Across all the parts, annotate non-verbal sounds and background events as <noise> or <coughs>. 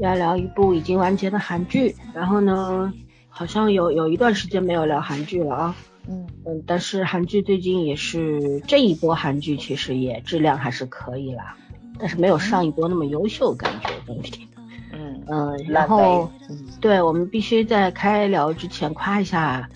要聊一部已经完结的韩剧，然后呢，好像有有一段时间没有聊韩剧了啊，嗯。嗯，但是韩剧最近也是这一波韩剧其实也质量还是可以啦，但是没有上一波那么优秀，感觉总体，嗯嗯，然后对我们必须在开聊之前夸一下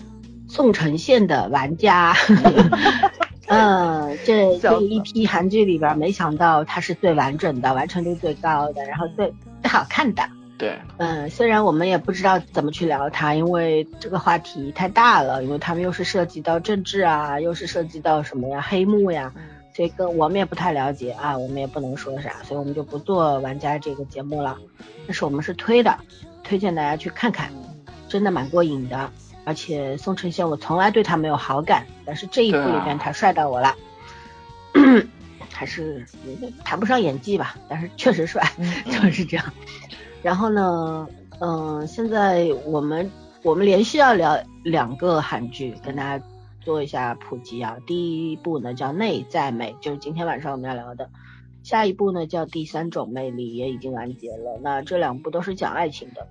宋承宪的玩家。<laughs> <laughs> 嗯，这这一批韩剧里边，没想到它是最完整的，完成度最高的，然后最最好看的。对，嗯，虽然我们也不知道怎么去聊它，因为这个话题太大了，因为他们又是涉及到政治啊，又是涉及到什么呀，黑幕呀，这个我们也不太了解啊，我们也不能说啥，所以我们就不做玩家这个节目了。但是我们是推的，推荐大家去看看，真的蛮过瘾的。而且宋承宪，我从来对他没有好感，但是这一部里面他帅到我了，还是谈不上演技吧，但是确实帅，<laughs> 就是这样。<laughs> 然后呢，嗯，现在我们我们连续要聊两个韩剧，跟大家做一下普及啊。第一部呢叫《内在美》，就是今天晚上我们要聊的。下一部呢叫《第三种魅力》，也已经完结了。那这两部都是讲爱情的。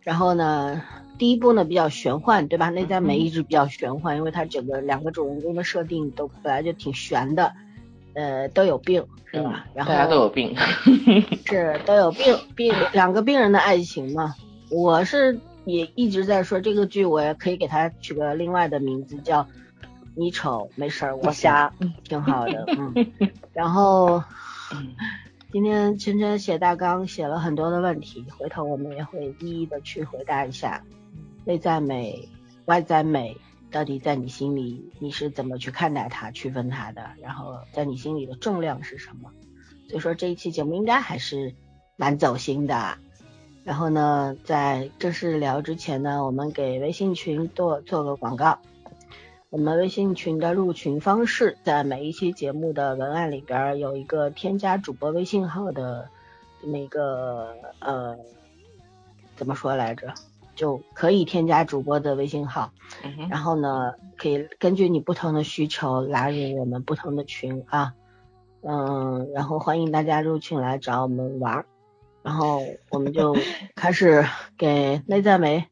然后呢？第一部呢比较玄幻，对吧？内在美一直比较玄幻，因为它整个两个主人公的设定都本来就挺玄的，呃，都有病，是吧？然后大家都有病，是都有病，病两个病人的爱情嘛。我是也一直在说这个剧，我也可以给它取个另外的名字，叫你丑没事儿，我瞎，挺好的，嗯。<laughs> 然后今天晨晨写大纲写了很多的问题，回头我们也会一一的去回答一下。内在美、外在美，到底在你心里你是怎么去看待它、区分它的？然后在你心里的重量是什么？所以说这一期节目应该还是蛮走心的。然后呢，在正式聊之前呢，我们给微信群做做个广告。我们微信群的入群方式，在每一期节目的文案里边有一个添加主播微信号的这么一个呃，怎么说来着？就可以添加主播的微信号，然后呢，可以根据你不同的需求拉入我们不同的群啊，嗯，然后欢迎大家入群来找我们玩，然后我们就 <laughs> 开始给内在美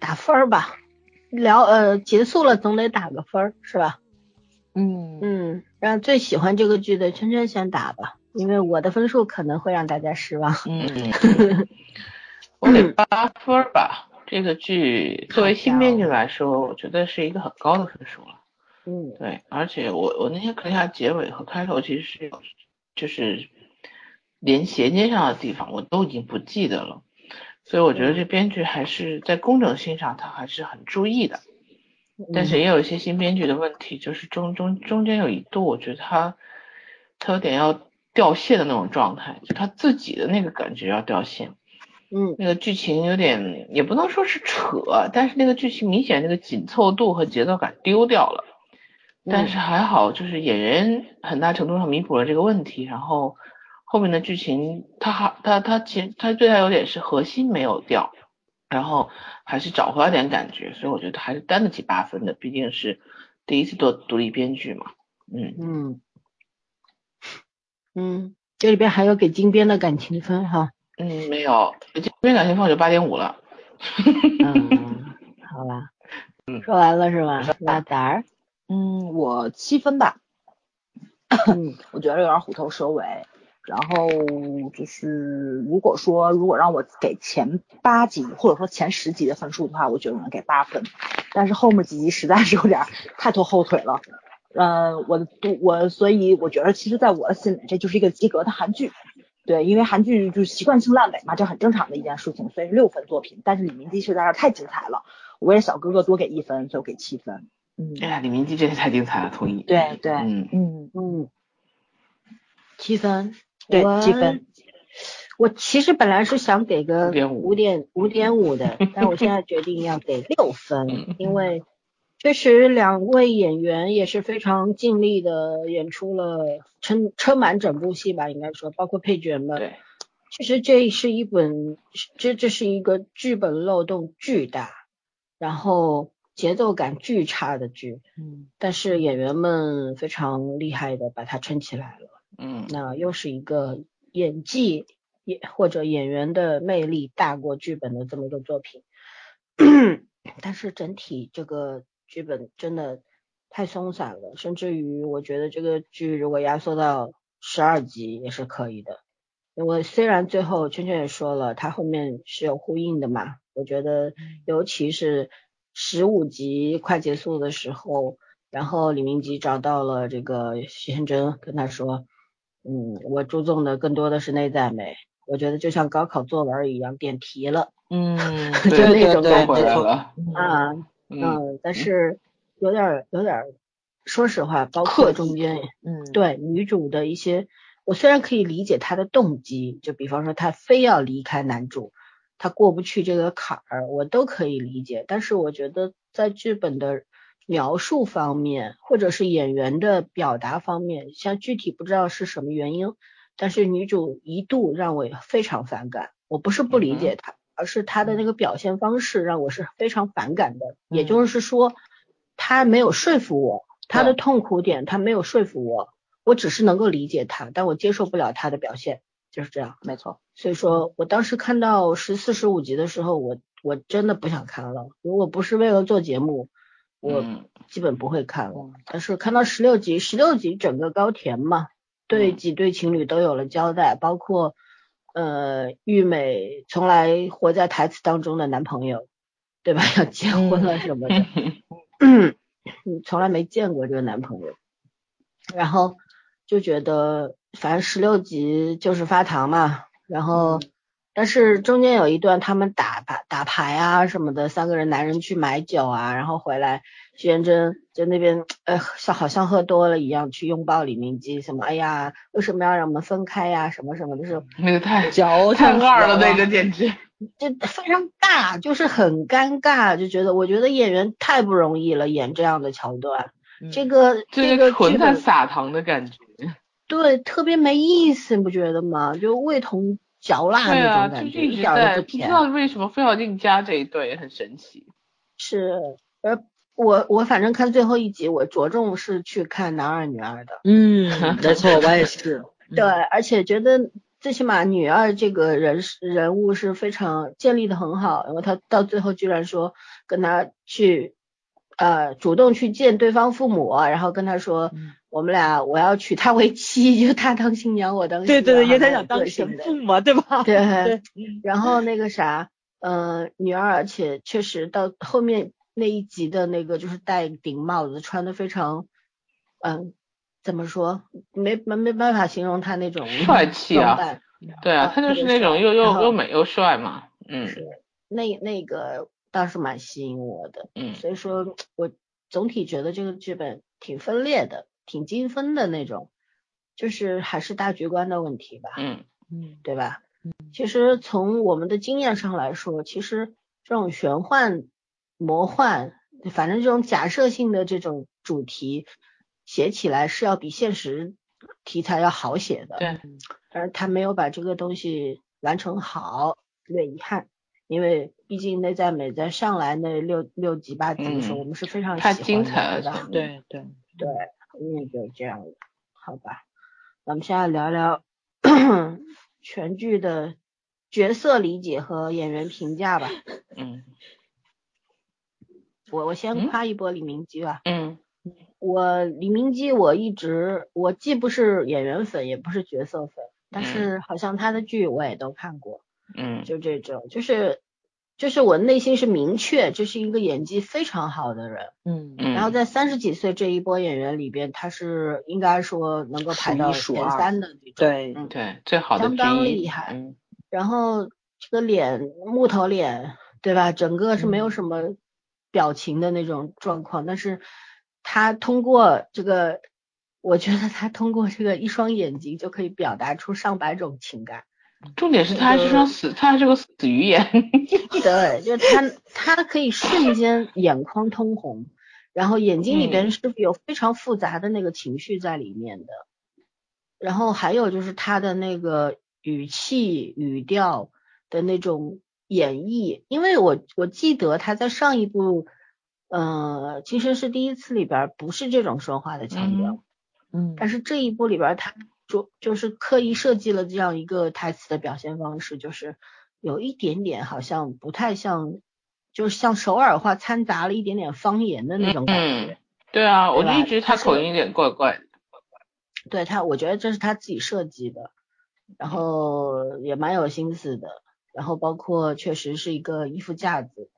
打分儿吧，聊呃结束了总得打个分儿是吧？嗯。嗯，让最喜欢这个剧的圈圈先打吧，因为我的分数可能会让大家失望。嗯，<laughs> 我给八分吧。这个剧作为新编剧来说，我觉得是一个很高的分数了。嗯，对，而且我我那天看一下结尾和开头，其实是有就是连衔接上的地方我都已经不记得了，所以我觉得这编剧还是在工整性上他还是很注意的。但是也有一些新编剧的问题，就是中中中间有一度，我觉得他他有点要掉线的那种状态，就他自己的那个感觉要掉线。嗯，那个剧情有点，也不能说是扯，但是那个剧情明显那个紧凑度和节奏感丢掉了。但是还好，就是演员很大程度上弥补了这个问题。然后后面的剧情，他还他他其实他最大优点是核心没有掉，然后还是找回来点感觉，所以我觉得还是担得起八分的，毕竟是第一次做独立编剧嘛。嗯嗯嗯，这里边还有给金边的感情分哈。嗯，没有，这边感情分就八点五了。嗯，<laughs> 好吧，嗯，说完了是吗？拉达儿，嗯，我七分吧。嗯，我觉得有点虎头蛇尾。然后就是，如果说如果让我给前八集或者说前十集的分数的话，我觉得我能给八分。但是后面几集实在是有点太拖后腿了。嗯，我我所以我觉得，其实在我的心里，这就是一个及格的韩剧。对，因为韩剧就是习惯性烂尾嘛，这很正常的一件事情，所以是六分作品。但是李明基实在是太精彩了，我为小哥哥多给一分，所以我给七分。嗯，哎呀，李明基真是太精彩了，同意。对对，嗯嗯嗯，七分，对七分。我其实本来是想给个五点五点五的，<laughs> 但我现在决定要给六分，因为。确实，两位演员也是非常尽力的演出了，撑撑满整部戏吧，应该说，包括配角们。对，其实这是一本，这这是一个剧本漏洞巨大，然后节奏感巨差的剧。嗯。但是演员们非常厉害的把它撑起来了。嗯。那又是一个演技也或者演员的魅力大过剧本的这么一个作品。<coughs> 但是整体这个剧本真的太松散了，甚至于我觉得这个剧如果压缩到十二集也是可以的。因为虽然最后圈圈也说了，它后面是有呼应的嘛，我觉得尤其是十五集快结束的时候，然后李明基找到了这个徐贤真，跟他说，嗯，我注重的更多的是内在美，我觉得就像高考作文一样点题了。<laughs> 嗯，就那种感觉啊，嗯，但是有点有点，说实话，包括中间，嗯，对女主的一些，我虽然可以理解她的动机，就比方说她非要离开男主，她过不去这个坎儿，我都可以理解，但是我觉得在剧本的描述方面，或者是演员的表达方面，像具体不知道是什么原因，但是女主一度让我非常反感，我不是不理解她。而是他的那个表现方式让我是非常反感的，也就是说，他没有说服我，他的痛苦点他没有说服我，我只是能够理解他，但我接受不了他的表现，就是这样。没错，所以说我当时看到十四十五集的时候，我我真的不想看了。如果不是为了做节目，我基本不会看了。但是看到十六集，十六集整个高田嘛，对几对情侣都有了交代，包括。呃，玉美从来活在台词当中的男朋友，对吧？要结婚了。什么的，<laughs> 嗯，从来没见过这个男朋友，然后就觉得反正十六集就是发糖嘛，然后但是中间有一段他们打打打牌啊什么的，三个人男人去买酒啊，然后回来。徐元珍在那边，呃，像好像喝多了一样去拥抱李明基，什么，哎呀，为什么要让我们分开呀？什么什么的，是那个太矫太二了，那个简直，<laughs> 就非常尬，就是很尴尬，就觉得我觉得演员太不容易了，演这样的桥段，这个这个纯在撒糖的感觉，对，特别没意思，你不觉得吗？就味同嚼蜡那种感觉，一点都不甜。不知道为什么非要硬加这一对，很神奇。是，呃。我我反正看最后一集，我着重是去看男二女二的。嗯，<laughs> 没错，我也是。<laughs> 对，而且觉得最起码女二这个人人物是非常建立的很好，然后她到最后居然说跟他去呃主动去见对方父母，然后跟他说我们俩我要娶她为妻，<laughs> 就她当新娘我当对对对，因为她想当神父嘛，对吧？对。然后那个啥，嗯，女二而且确实到后面。那一集的那个就是戴顶帽子，穿的非常，嗯，怎么说？没没没办法形容他那种帅气啊！对啊，他就是那种又又又美又帅嘛。嗯，是那那个倒是蛮吸引我的。嗯，所以说我总体觉得这个剧本挺分裂的，挺精分的那种，就是还是大局观的问题吧。嗯嗯，对吧？嗯，其实从我们的经验上来说，其实这种玄幻。魔幻，反正这种假设性的这种主题写起来是要比现实题材要好写的。对，而他没有把这个东西完成好，有点遗憾。因为毕竟内在美在上来那六六集八集的时候，我们是非常喜欢的。太精彩了，对对对，那就这样了好吧。咱们现在聊聊 <coughs> 全剧的角色理解和演员评价吧。嗯。我我先夸一波李明基吧。嗯，我李明基我一直我既不是演员粉，也不是角色粉，但是好像他的剧我也都看过。嗯，就这种，就是就是我内心是明确这是一个演技非常好的人。嗯，然后在三十几岁这一波演员里边，他是应该说能够排到前三的那种。对，嗯对，最好的相当厉害。然后这个脸木头脸，对吧？整个是没有什么。表情的那种状况，但是他通过这个，我觉得他通过这个一双眼睛就可以表达出上百种情感。重点是他还是双死，他还是个死鱼眼。<laughs> 对，就是他他可以瞬间眼眶通红，然后眼睛里边是有非常复杂的那个情绪在里面的。然后还有就是他的那个语气语调的那种。演绎，因为我我记得他在上一部，呃，《其实是第一次》里边不是这种说话的腔调，嗯，但是这一部里边他就就是刻意设计了这样一个台词的表现方式，就是有一点点好像不太像，就是像首尔话掺杂了一点点方言的那种感觉。对啊，我就一直他口音有点怪怪的。对他，我觉得这是他自己设计的，然后也蛮有心思的，然后包括确实是一个衣服架子，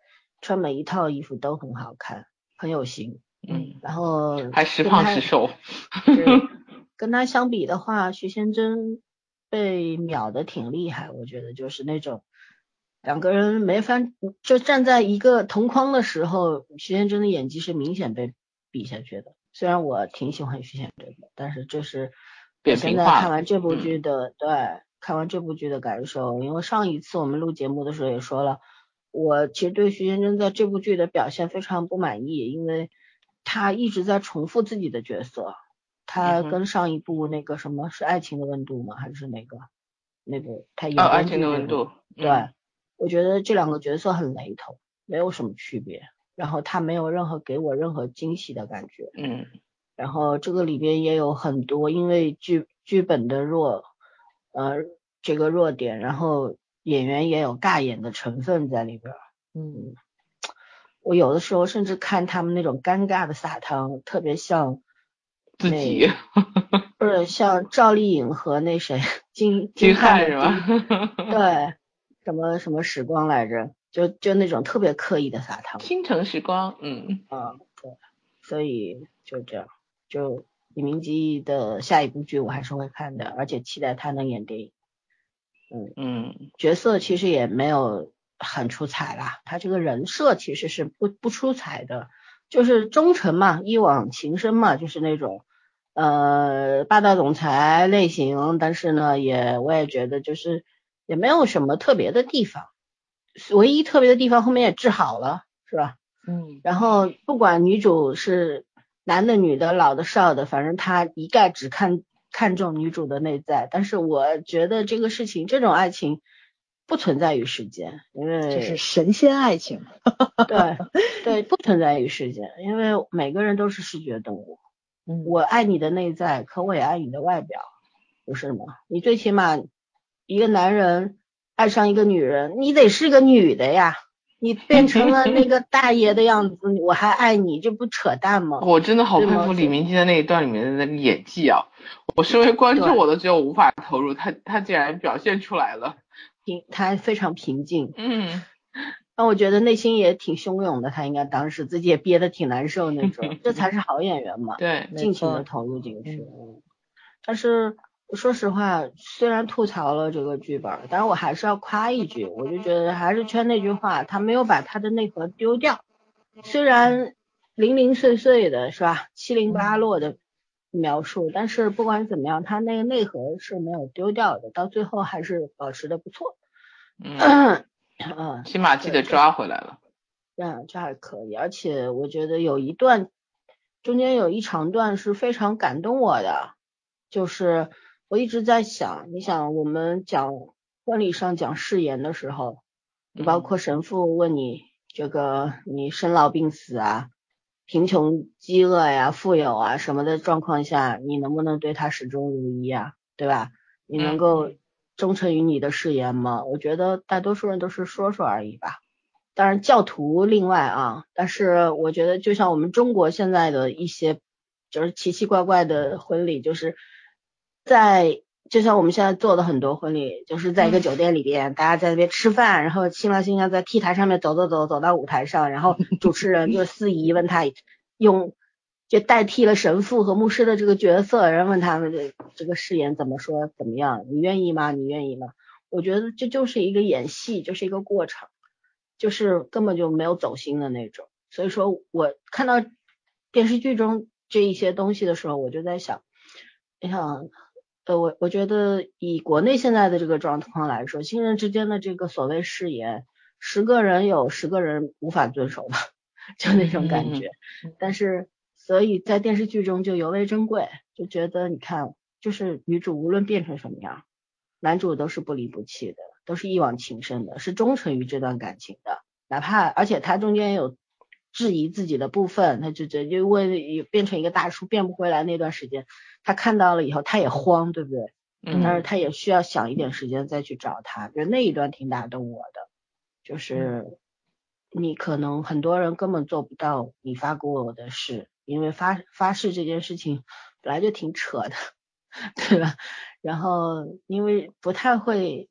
穿每一套衣服都很好看，很有型。嗯，然后还时胖时瘦。是跟他相比的话，徐贤真被秒的挺厉害，我觉得就是那种两个人没法就站在一个同框的时候，徐贤真的演技是明显被比下去的。虽然我挺喜欢徐贤真的，但是这是我扁现在看完这部嗯剧的、对看完这部剧的感受，因为上一次我们录节目的时候也说了，我其实对徐贤真在这部剧的表现非常不满意，因为他一直在重复自己的角色，他跟上一部那个什么是《爱情的温度》吗？还是哪个那个他演哦，爱情的温度。对，嗯我觉得这两个角色很雷同，没有什么区别，然后他没有任何给我任何惊喜的感觉。嗯然后这个里边也有很多因为剧剧本的弱，呃，这个弱点，然后演员也有尬演的成分在里边儿。嗯，<tsk> 我有的时候甚至看他们那种尴尬的撒糖，特别像自己不是像赵丽颖和那谁金金瀚是吧？<laughs> 对，什么什么时光来着，就就那种特别刻意的撒糖。倾城时光，嗯啊，对，所以就这样，就李明基的下一部剧我还是会看的，而且期待他能演电影。嗯嗯角色其实也没有很出彩啦，他这个人设其实是不不出彩的，就是忠诚嘛，一往情深嘛，就是那种呃霸道总裁类型，但是呢，也我也觉得就是也没有什么特别的地方，唯一特别的地方后面也治好了，是吧？嗯，然后不管女主是男的、女的、老的、少的，反正他一概只看看重女主的内在。但是我觉得这个事情，这种爱情不存在于世间，因为这是神仙爱情。<laughs> 对对不存在于世间，因为每个人都是视觉动物。嗯我爱你的内在，可我也爱你的外表，不是吗？你最起码一个男人爱上一个女人，你得是个女的呀。你变成了那个大爷的样子，我还爱你，这不扯淡吗？我真的好佩服李明基的那一段里面的那个演技啊！我身为观众，我都觉得我无法投入，他他竟然表现出来了。平，他非常平静，嗯，让我觉得内心也挺汹涌的。他应该当时自己也憋得挺难受那种，<laughs> 这才是好演员嘛，对，尽情的投入进去。嗯但是说实话，虽然吐槽了这个剧本，但是我还是要夸一句，我就觉得还是圈那句话，他没有把他的内核丢掉。虽然零零碎碎的是吧，七零八落的描述，但是不管怎么样，他那个内核是没有丢掉的，到最后还是保持的不错。嗯，<clears throat> 嗯，起码记得抓回来了。嗯，这还可以，而且我觉得有一段，中间有一长段是非常感动我的，就是我一直在想，你想我们讲婚礼上讲誓言的时候，你包括神父问你这个你生老病死啊、贫穷饥饿呀、富有啊什么的状况下，你能不能对他始终如一啊？对吧？你能嗯够忠诚于你的誓言吗？我觉得大多数人都是说说而已吧。当然，教徒另外啊，但是我觉得就像我们中国现在的一些就是奇奇怪怪的婚礼，就是在就像我们现在做的很多婚礼，就是在一个酒店里边，大家在那边吃饭，然后新郎新娘在 T 台上面走走走走到舞台上，然后主持人就司仪问他用就代替了神父和牧师的这个角色，然后问他们这这个誓言怎么说怎么样，你愿意吗？你愿意吗？我觉得这就是一个演戏，就是一个过程。就是根本就没有走心的那种。所以说我看到电视剧中这一些东西的时候，我就在想，你想，呃，我我觉得以国内现在的这个状况来说，亲人之间的这个所谓誓言，十个人有十个人无法遵守吧，<laughs> 就那种感觉。但是，所以在电视剧中就尤为珍贵，就觉得你看，就是女主无论变成什么样，男主都是不离不弃的。都是一往情深的，是忠诚于这段感情的，哪怕而且他中间有质疑自己的部分，他就觉得因为变成一个大叔变不回来那段时间，他看到了以后他也慌，对不对？嗯，但是他也需要想一点时间再去找他，就那一段挺打动我的，就是你可能很多人根本做不到你发给我的事，因为发发誓这件事情本来就挺扯的，<laughs> 对吧？然后因为不太会，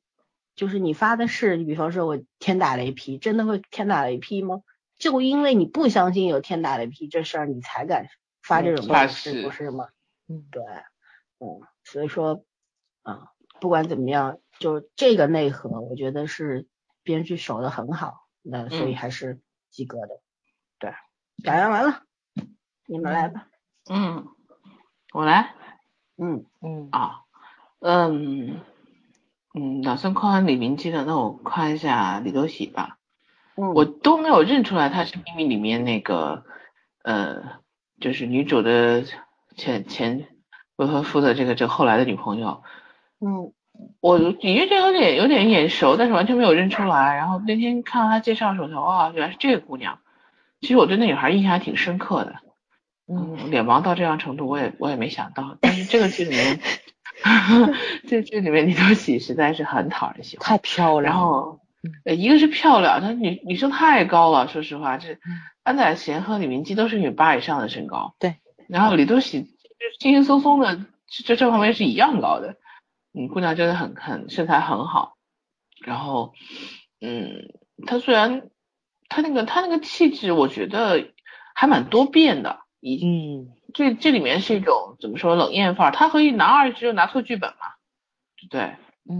就是你发的誓，你比方说我天打雷劈，真的会天打雷劈吗？就因为你不相信有天打雷劈这事儿，你才敢发这种发誓，不是吗？嗯，对，嗯，所以说。啊，不管怎么样，就这个内核，我觉得是编剧守的很好，那所以还是及格的。对，表扬完了，你们来吧。嗯，我来。嗯嗯啊，嗯嗯，打算夸完李明基的，那我夸一下李多喜吧。嗯，我都没有认出来她是秘密里面那个呃，就是女主的前前未婚夫的这个这后来的女朋友。嗯，我隐约觉得有点有点眼熟，但是完全没有认出来。然后那天看到他介绍的时候，才哇，原来是这个姑娘。其实我对那女孩印象还挺深刻的，嗯，脸盲到这样程度，我也我也没想到。但是这个剧里面，<laughs> 这剧里面李多喜实在是很讨人喜欢，太漂亮。然后，呃，一个是漂亮，她女女生太高了，说实话，这安宰贤和李明基都是一米八以上的身高，对。然后李多喜就轻轻松松的，这这方面是一样高的。嗯，姑娘真的很很身材很好，然后，嗯，她虽然她那个她那个气质，我觉得还蛮多变的。嗯，这这里面是一种怎么说冷艳范儿？他和一男二只有拿错剧本嘛？对，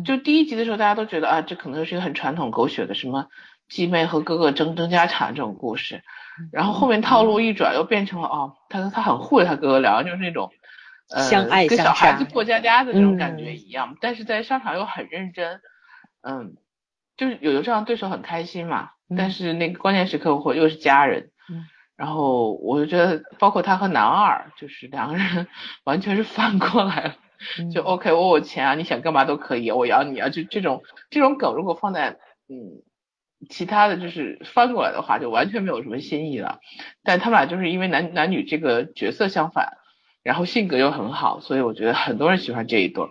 就第一集的时候大家都觉得啊，这可能是一个很传统狗血的什么继妹和哥哥争争家产这种故事，然后后面套路一转又变成了哦，他他很护着他哥哥，两个就是那种。相爱跟小孩子过家家的这种感觉一样，但是在商场又很认真，嗯，就是有的这样对手很开心嘛，但是那个关键时刻或又是家人，嗯，然后我就觉得包括他和男二，就是两个人 <laughs> 完全是反过来了，就 OK，我有钱啊，你想干嘛都可以，我养你啊，就这种这种梗如果放在嗯其他的就是翻过来的话，就完全没有什么新意了，但他们俩就是因为男男女这个角色相反。然后性格又很好，所以我觉得很多人喜欢这一对，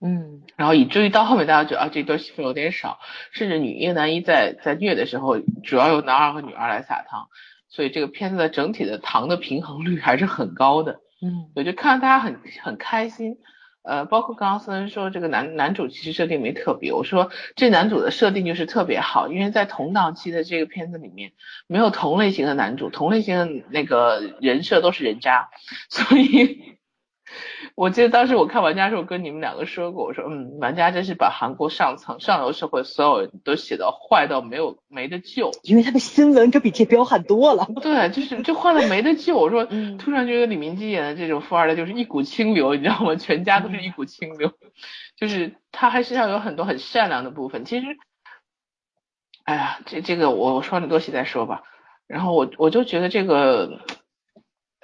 嗯，然后以至于到后面大家觉得啊这对戏份有点少，甚至女一男一在在虐的时候，主要由男二和女二来撒糖，所以这个片子的整体的糖的平衡率还是很高的，嗯，我就看到大家很很开心。呃，包括刚刚思恩说这个男男主其实设定没特别，我说这男主的设定就是特别好，因为在同档期的这个片子里面没有同类型的男主，同类型的那个人设都是人渣，所以。<laughs> 我记得当时我看玩家的时候跟你们两个说过，我说嗯，玩家真是把韩国上层上流社会所有人都写到坏到没有没得救，因为他的新闻可比这彪悍多了。对，就是就坏到没得救。我说突然觉得李明基演的这种富二代就是一股清流，你知道吗？全家都是一股清流，<laughs> 就是他还身上有很多很善良的部分。其实，哎呀，这这个我我说你多写再说吧。然后我我就觉得这个。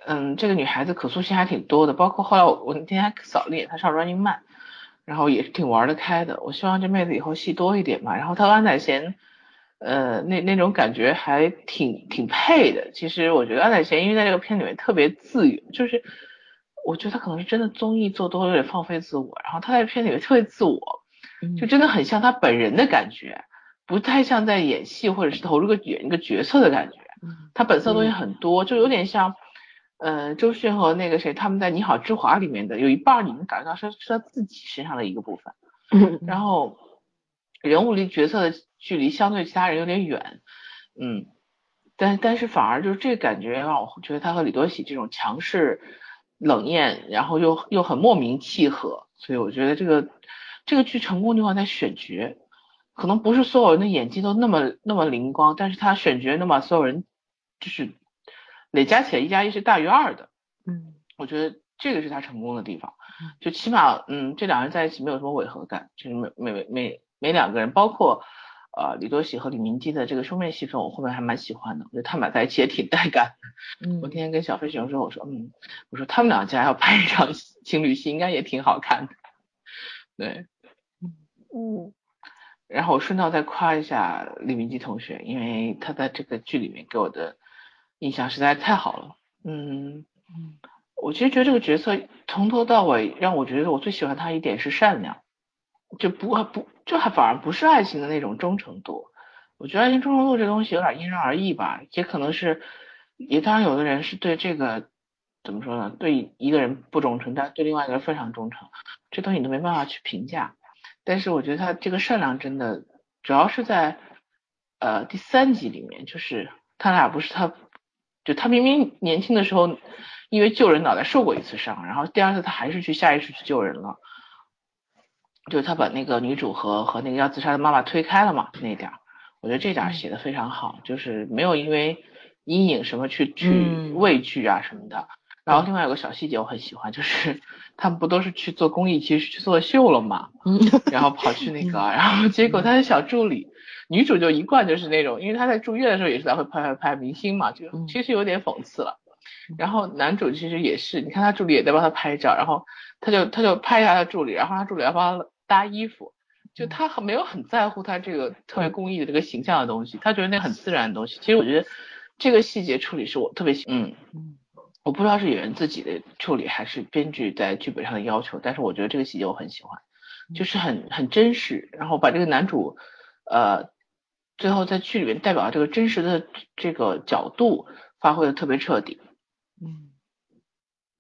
嗯，这个女孩子可塑性还挺多的，包括后来我我那天还扫了眼，她上 Running Man，然后也是挺玩得开的。我希望这妹子以后戏多一点嘛。然后她安宰贤，呃，那那种感觉还挺挺配的。其实我觉得安宰贤因为在这个片里面特别自由，就是我觉得他可能是真的综艺做多了有点放飞自我，然后他在片里面特别自我，就真的很像他本人的感觉，不太像在演戏或者是投入个演一个角色的感觉。他本色东西很多，就有点像。呃，周迅和那个谁，他们在《你好，之华》里面的有一半，你能感觉到是是他自己身上的一个部分。然后人物离角色的距离相对其他人有点远，嗯，但但是反而就是这个感觉让我觉得他和李多喜这种强势、冷艳，然后又又很莫名契合。所以我觉得这个这个剧成功地方在选角，可能不是所有人的演技都那么那么灵光，但是他选角能把所有人就是。累加起来一加一是大于二的，嗯，我觉得这个是他成功的地方，就起码，嗯，这两个人在一起没有什么违和感，就是每每每每两个人，包括呃李多喜和李明基的这个兄妹戏份，我后面还蛮喜欢的，我觉得他们俩在一起也挺带感。嗯，我天天跟小飞熊说，我说，嗯，我说他们两家要拍一场情侣戏，应该也挺好看的。对，嗯，然后我顺道再夸一下李明基同学，因为他在这个剧里面给我的。印象实在太好了。嗯，我其实觉得这个角色从头到尾让我觉得我最喜欢他一点是善良，就不不就还反而不是爱情的那种忠诚度。我觉得爱情忠诚度这东西有点因人而异吧，也可能是，也当然有的人是对这个怎么说呢？对一个人不忠诚，但对另外一个人非常忠诚，这东西你都没办法去评价。但是我觉得他这个善良真的，主要是在呃第三集里面，就是他俩不是他。就他明明年轻的时候，因为救人脑袋受过一次伤，然后第二次他还是去下意识去救人了，就是他把那个女主和和那个要自杀的妈妈推开了嘛，那点儿，我觉得这点写的非常好，就是没有因为阴影什么去去畏惧啊什么的。然后另外有个小细节我很喜欢，就是 <laughs> 他们不都是去做公益，其实去做秀了嘛，然后跑去那个，然后结果他的小助理。女主就一贯就是那种，因为她在住院的时候也是在会拍拍拍明星嘛，就其实有点讽刺了。然后男主其实也是，你看他助理也在帮他拍照，然后他就他就拍一下他助理，然后他助理要帮他搭衣服，就他很没有很在乎他这个特别公益的这个形象的东西，他觉得那很自然的东西。其实我觉得这个细节处理是我特别喜，嗯，我不知道是演员自己的处理还是编剧在剧本上的要求，但是我觉得这个细节我很喜欢，就是很很真实，然后把这个男主，呃。最后在剧里面代表这个真实的这个角度发挥的特别彻底，嗯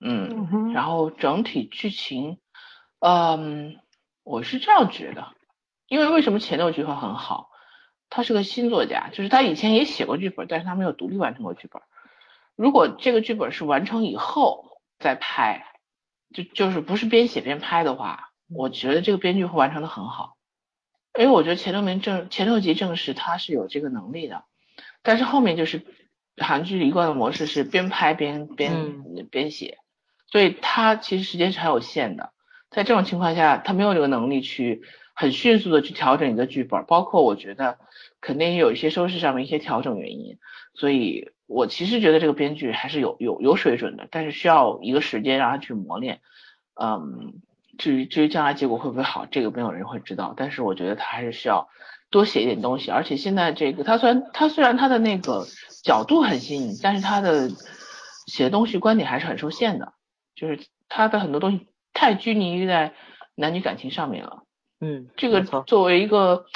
嗯，然后整体剧情，嗯，我是这样觉得，因为为什么前六句话很好？他是个新作家，就是他以前也写过剧本，但是他没有独立完成过剧本。如果这个剧本是完成以后再拍，就就是不是边写边拍的话，我觉得这个编剧会完成的很好。因为我觉得前六名证前六集证实他是有这个能力的，但是后面就是韩剧一贯的模式是边拍边边边写，所以他其实时间是很有限的。在这种情况下，他没有这个能力去很迅速的去调整一个剧本，包括我觉得肯定有一些收视上面一些调整原因。所以我其实觉得这个编剧还是有有有水准的，但是需要一个时间让他去磨练，嗯。至于至于将来结果会不会好，这个没有人会知道。但是我觉得他还是需要多写一点东西。而且现在这个他虽然他虽然他的那个角度很新颖，但是他的写的东西观点还是很受限的。就是他的很多东西太拘泥于在男女感情上面了。嗯，这个作为一个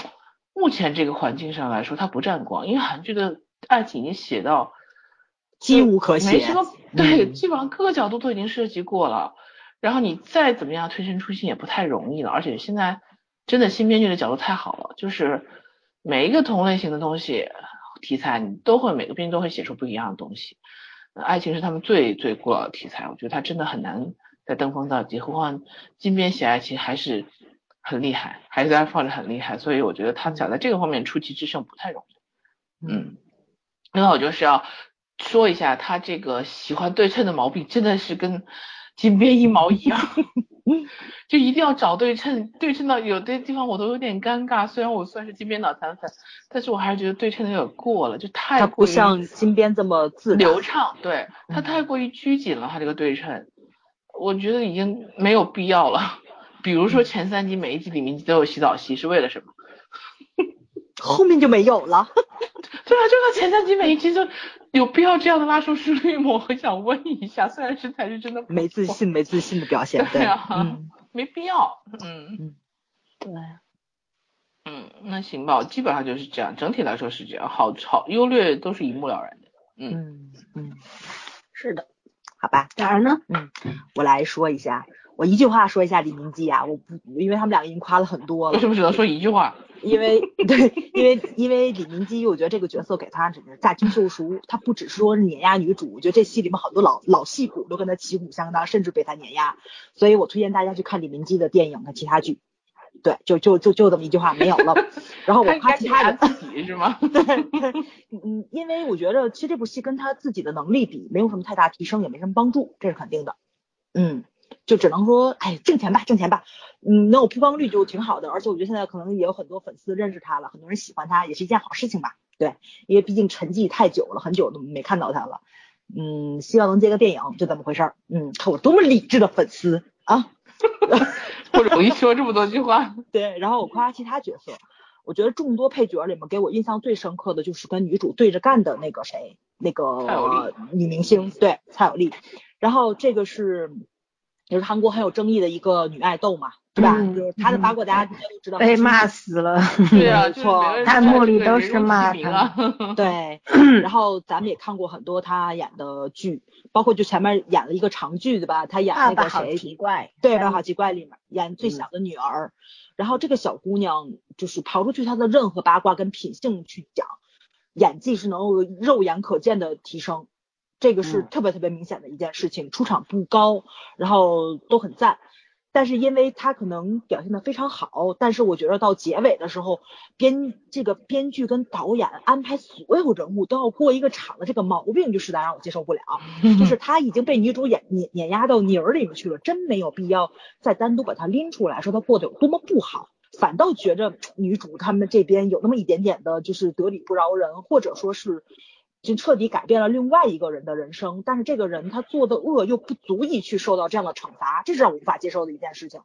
目前这个环境上来说，它不占光，因为韩剧的爱情已经写到几无可写，对，基本上各个角度都已经涉及过了。然后你再怎么样推陈出新也不太容易了，而且现在真的新编剧的角度太好了，就是每一个同类型的东西题材，你都会每个编剧都会写出不一样的东西。爱情是他们最最古老的题材，我觉得他真的很难再登峰造极。何况金编写爱情还是很厉害，还是在放着很厉害，所以我觉得他想在这个方面出奇制胜不太容易。嗯，另外我就是要说一下他这个喜欢对称的毛病，真的是跟。金边一毛一样，<laughs> 就一定要找对称，对称到有的地方我都有点尴尬。虽然我算是金边脑残粉，但是我还是觉得对称的有点过了，就太不像金边这么自流畅。对，他太过于拘谨了，他这个对称，我觉得已经没有必要了。比如说前三集每一集里面都有洗澡戏，是为了什么？后面就没有了。<laughs> 对啊，就他前三集每一集就。有必要这样的拉出视率吗？我很想问一下，虽然是才是真的没自信、没自信的表现，对啊，没必要，嗯嗯，对，嗯，那行吧，基本上就是这样，整体来说是这样，好好优劣都是一目了然的，嗯嗯，是的，好吧，哪儿呢？嗯，我来说一下，我一句话说一下李明基啊，我不，因为他们两个已经夸了很多了，为什么只能说一句话？因为 <laughs> 对，因为因为李明基，我觉得这个角色给他真是驾轻就熟。他不只是说碾压女主，我觉得这戏里面好多老老戏骨都跟他旗鼓相当，甚至被他碾压。所以我推荐大家去看李明基的电影和其他剧。对，就就就就这么一句话没有了。<laughs> 然后我夸其他人自己是吗？<laughs> 对，嗯，因为我觉得其实这部戏跟他自己的能力比，没有什么太大提升，也没什么帮助，这是肯定的。嗯。就只能说，哎，挣钱吧，挣钱吧，嗯，能有曝光率就挺好的，而且我觉得现在可能也有很多粉丝认识他了，很多人喜欢他，也是一件好事情吧，对，因为毕竟沉寂太久了，很久都没看到他了，嗯，希望能接个电影，就这么回事儿，嗯，看我多么理智的粉丝啊，<laughs> 不容易说这么多句话，<laughs> 对，然后我夸其他角色，我觉得众多配角里面给我印象最深刻的就是跟女主对着干的那个谁，那个女明星，对蔡有丽。然后这个是也是韩国很有争议的一个女爱豆嘛。对吧？就是她的八卦，大家应该都知道。被骂死了。对啊，错，弹幕里都是骂她。<laughs> 对，<laughs> 然后咱们也看过很多她演的剧，包括就前面演了一个长剧，对吧？她演那个谁？好奇怪。对，《好奇怪》里面演最小的女儿。然后这个小姑娘就是刨出去她的任何八卦跟品性去讲，演技是能够肉眼可见的提升，这个是特别特别明显的一件事情。出场不高，然后都很赞。但是因为他可能表现的非常好，但是我觉得到结尾的时候，编这个编剧跟导演安排所有人物都要过一个场的这个毛病，就实在让我接受不了。<laughs> 就是他已经被女主演碾碾压到泥儿里面去了，真没有必要再单独把他拎出来说他过得有多么不好，反倒觉着女主他们这边有那么一点点的，就是得理不饶人，或者说是。就彻底改变了另外一个人的人生，但是这个人他做的恶又不足以去受到这样的惩罚，这是让我无法接受的一件事情。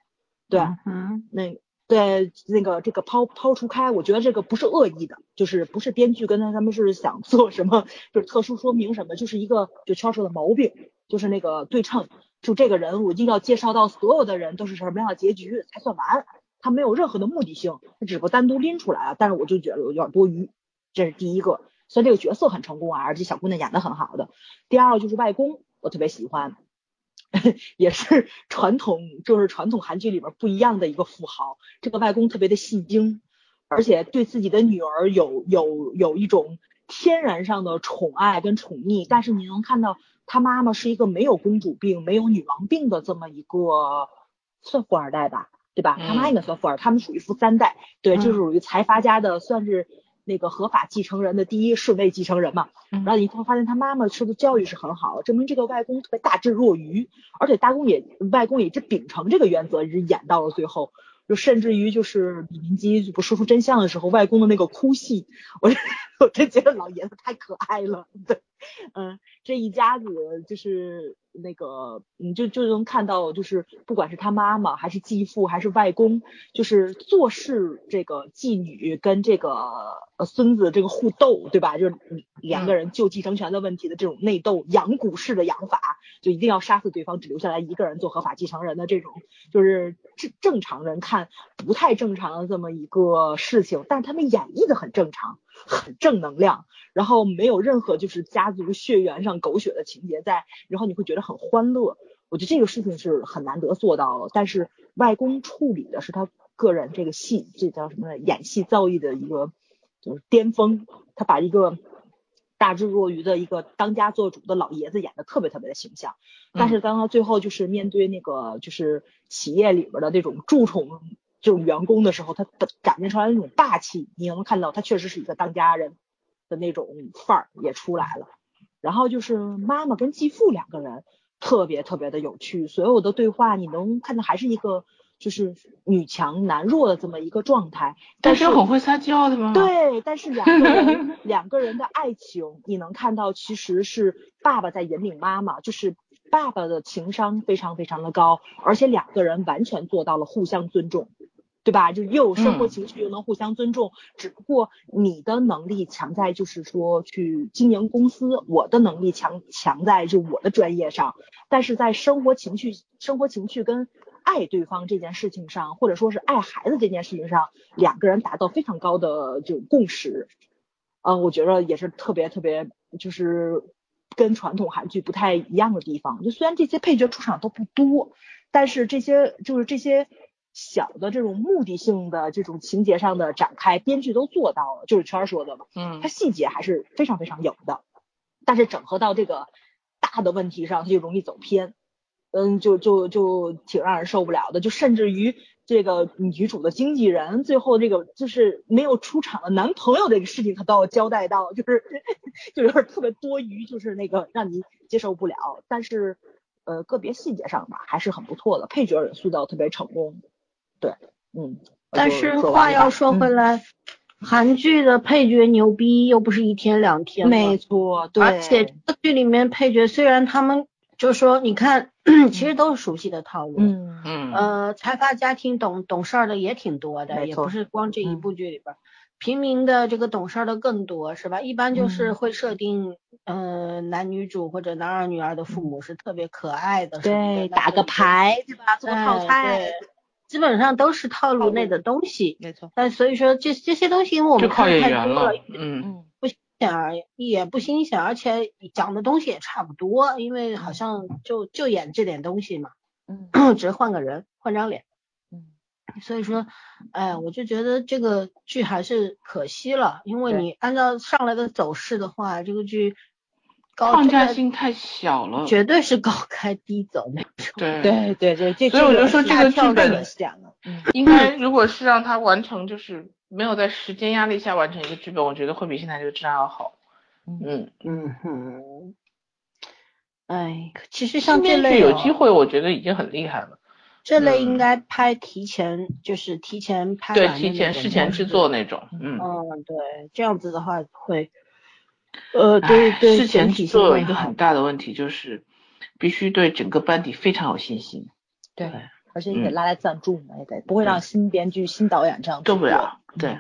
对，嗯，那对那个这个抛抛除开，我觉得这个不是恶意的，就是不是编剧跟他他们是想做什么，就是特殊说明什么，就是一个就圈说的毛病，就是那个对称，就这个人我一定要介绍到所有的人都是什么样的结局才算完，他没有任何的目的性，他只不过单独拎出来啊，但是我就觉得有点多余，这是第一个。所以这个角色很成功啊，而且小姑娘演的很好的。第二个就是外公，我特别喜欢，<laughs> 也是传统就是传统韩剧里边不一样的一个富豪。这个外公特别的戏精，而且对自己的女儿有有有一种天然上的宠爱跟宠溺。但是你能看到他妈妈是一个没有公主病、没有女王病的这么一个算富二代吧，对吧？他妈应该算富二，他们属于富三代，对，就是属于财阀家的，算是。那个合法继承人的第一顺位继承人嘛，然后你会发现他妈妈受的教育是很好，证明这个外公特别大智若愚，而且大公也外公也一直秉承这个原则，一直演到了最后，就甚至于就是李明基不说出真相的时候，外公的那个哭戏，我 <laughs> 我真觉得老爷子太可爱了，对，嗯，这一家子就是。那个，你就就能看到，就是不管是他妈妈，还是继父，还是外公，就是做事这个继女跟这个呃孙子这个互斗，对吧？就是两个人就继承权的问题的这种内斗，养蛊式的养法，就一定要杀死对方，只留下来一个人做合法继承人的这种，就是正正常人看不太正常的这么一个事情，但是他们演绎的很正常。很正能量，然后没有任何就是家族血缘上狗血的情节在，然后你会觉得很欢乐。我觉得这个事情是很难得做到的。但是外公处理的是他个人这个戏，这叫什么？演戏造诣的一个就是巅峰。他把一个大智若愚的一个当家做主的老爷子演的特别特别的形象。但是当他最后就是面对那个就是企业里边的那种蛀虫。这种员工的时候，他的展现出来的那种霸气，你能看到他确实是一个当家人的那种范儿也出来了。然后就是妈妈跟继父两个人特别特别的有趣，所有的对话你能看到还是一个就是女强男弱的这么一个状态。但是很会撒娇的吗？对，但是两个人两个人的爱情，你能看到其实是爸爸在引领妈妈，就是爸爸的情商非常非常的高，而且两个人完全做到了互相尊重。对吧？就又有生活情趣，又能互相尊重。只不过你的能力强在就是说去经营公司，我的能力强强在就我的专业上。但是在生活情趣、生活情趣跟爱对方这件事情上，或者说是爱孩子这件事情上，两个人达到非常高的就共识。嗯，我觉得也是特别特别，就是跟传统韩剧不太一样的地方。就虽然这些配角出场都不多，但是这些就是这些。小的这种目的性的这种情节上的展开，编剧都做到了，就是圈说的嘛，嗯，它细节还是非常非常有的，但是整合到这个大的问题上，它就容易走偏，嗯，就就就挺让人受不了的，就甚至于这个女主的经纪人最后这个就是没有出场的男朋友这个事情，他都要交代到，就是 <laughs> 就有点特别多余，就是那个让你接受不了，但是呃个别细节上吧还是很不错的，配角也塑造特别成功。对，嗯，但是话要说回来，韩剧的配角牛逼又不是一天两天，没错，对，而且这剧里面配角虽然他们就是说，你看，其实都是熟悉的套路，嗯嗯，呃，财阀家庭懂懂事儿的也挺多的，也不是光这一部剧里边，平民的这个懂事儿的更多，是吧？一般就是会设定，嗯，男女主或者男二女二的父母是特别可爱的，对，打个牌，对吧？做个泡菜，基本上都是套路内的东西，没错。但所以说这这些东西，因为我们看太多了，嗯嗯，不显也不新鲜，而且讲的东西也差不多，因为好像就就演这点东西嘛，嗯，<clears throat> 只是换个人，换张脸。所以说，哎，我就觉得这个剧还是可惜了，因为你按照上来的走势的话，这个剧框架性太小了，绝对是高开低走。对对对对，这所以我就说这个剧本应该，如果是让他完成，就是没有在时间压力下完成一个剧本，我觉得会比现在这个质量要好。嗯。嗯。哼，哎，其实像这类有机会，我觉得已经很厉害了。这类应该拍提前，就是提前拍对，提前事前制作那种，嗯。嗯，对，这样子的话会，呃，对对，事前制作有一个很大的问题就是必须对整个班底非常有信心，对，而且你得拉来赞助嘛，也得不会让新编剧、新导演这样做不了，对，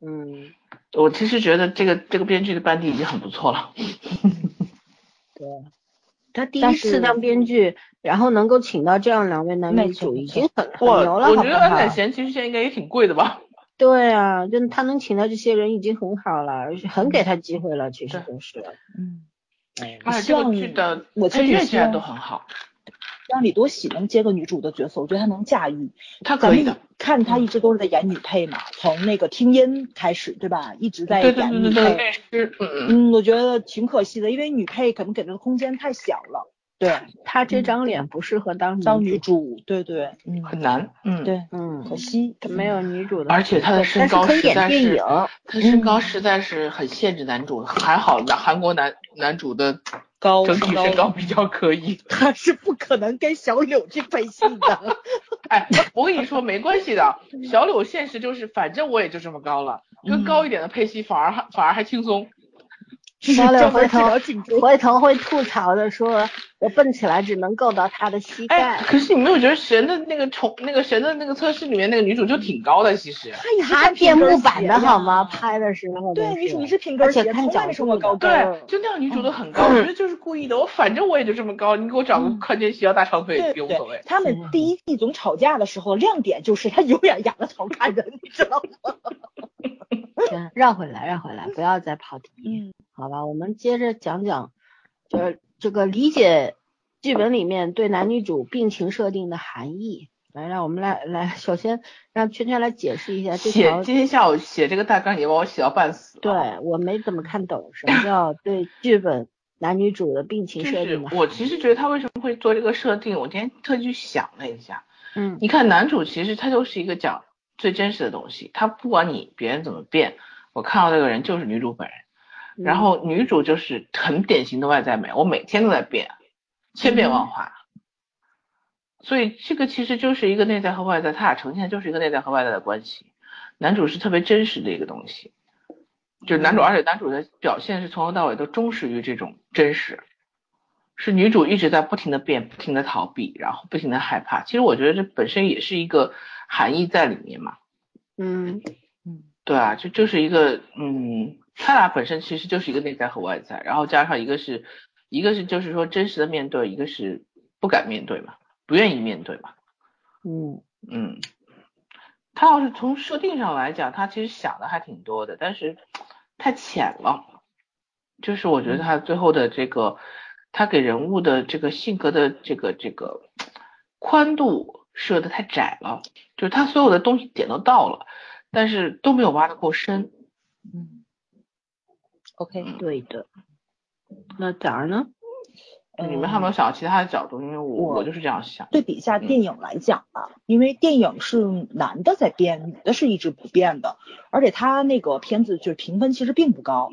嗯，我其实觉得这个这个编剧的班底已经很不错了，<laughs> 对。他第一次当编剧，然后能够请到这样两位男女主，已经很很牛了。我觉得安宰贤其实现在应该也挺贵的吧？<laughs> 对啊，就他能请到这些人已经很好了，而且很给他机会了，其实都是。嗯，哎，这个剧的配乐现在都很好。让李多喜能接个女主的角色，我觉得她能驾驭。她可以的。看她一直都是在演女配嘛，从那个听音开始，对吧？一直在演女配。嗯嗯，我觉得挺可惜的，因为女配可能给她的空间太小了。对，她这张脸不适合当当女主。对对，嗯，很难。嗯，对，嗯，可惜没有女主的。而且她的身高实在是，她身高实在是很限制男主。还好韩国男男主的。高整体身高比较可以，<laughs> 他是不可能跟小柳去配戏的。<laughs> 哎，我跟你说没关系的，小柳现实就是，反正我也就这么高了，跟高一点的配戏反而还反而还轻松。小柳回头回头会吐槽的说。我蹦起来只能够到他的膝盖。可是你没有觉得神的那个宠那个神的那个测试里面那个女主就挺高的，其实。她垫木板的好吗？拍的时候。对，女主你是平跟鞋，看脚这么高。对，就那样女主都很高，我觉得就是故意的。我反正我也就这么高，你给我找个宽肩细腰大长腿也无所谓。他们第一季总吵架的时候，亮点就是他永远仰着头看人，你知道吗？<laughs> 行，绕回来，绕回来，不要再跑题。嗯，好吧，我们接着讲讲，就是。这个理解剧本里面对男女主病情设定的含义，来，让我们来来，首先让圈圈来解释一下这条。写今天下午写这个大纲也把我写到半死。对我没怎么看懂什么叫 <laughs> 对剧本男女主的病情设定。是我其实觉得他为什么会做这个设定，我今天特地去想了一下。嗯。你看男主其实他就是一个讲最真实的东西，他不管你别人怎么变，我看到这个人就是女主本人。然后女主就是很典型的外在美，我每天都在变，千变万化。所以这个其实就是一个内在和外在，它俩呈现就是一个内在和外在的关系。男主是特别真实的一个东西，就是男主，而且男主的表现是从头到尾都忠实于这种真实。是女主一直在不停的变，不停的逃避，然后不停的害怕。其实我觉得这本身也是一个含义在里面嘛。嗯嗯，对啊，这就是一个嗯。他俩本身其实就是一个内在和外在，然后加上一个是，一个是就是说真实的面对，一个是不敢面对嘛，不愿意面对嘛。嗯嗯，他要是从设定上来讲，他其实想的还挺多的，但是太浅了。就是我觉得他最后的这个，他给人物的这个性格的这个这个宽度设的太窄了，就是他所有的东西点都到了，但是都没有挖的够深。嗯。OK，对的。那咋儿呢？你们还有没有想到其他的角度？因为我我就是这样想。对比一下电影来讲吧，因为电影是男的在变，女的是一直不变的，而且他那个片子就是评分其实并不高，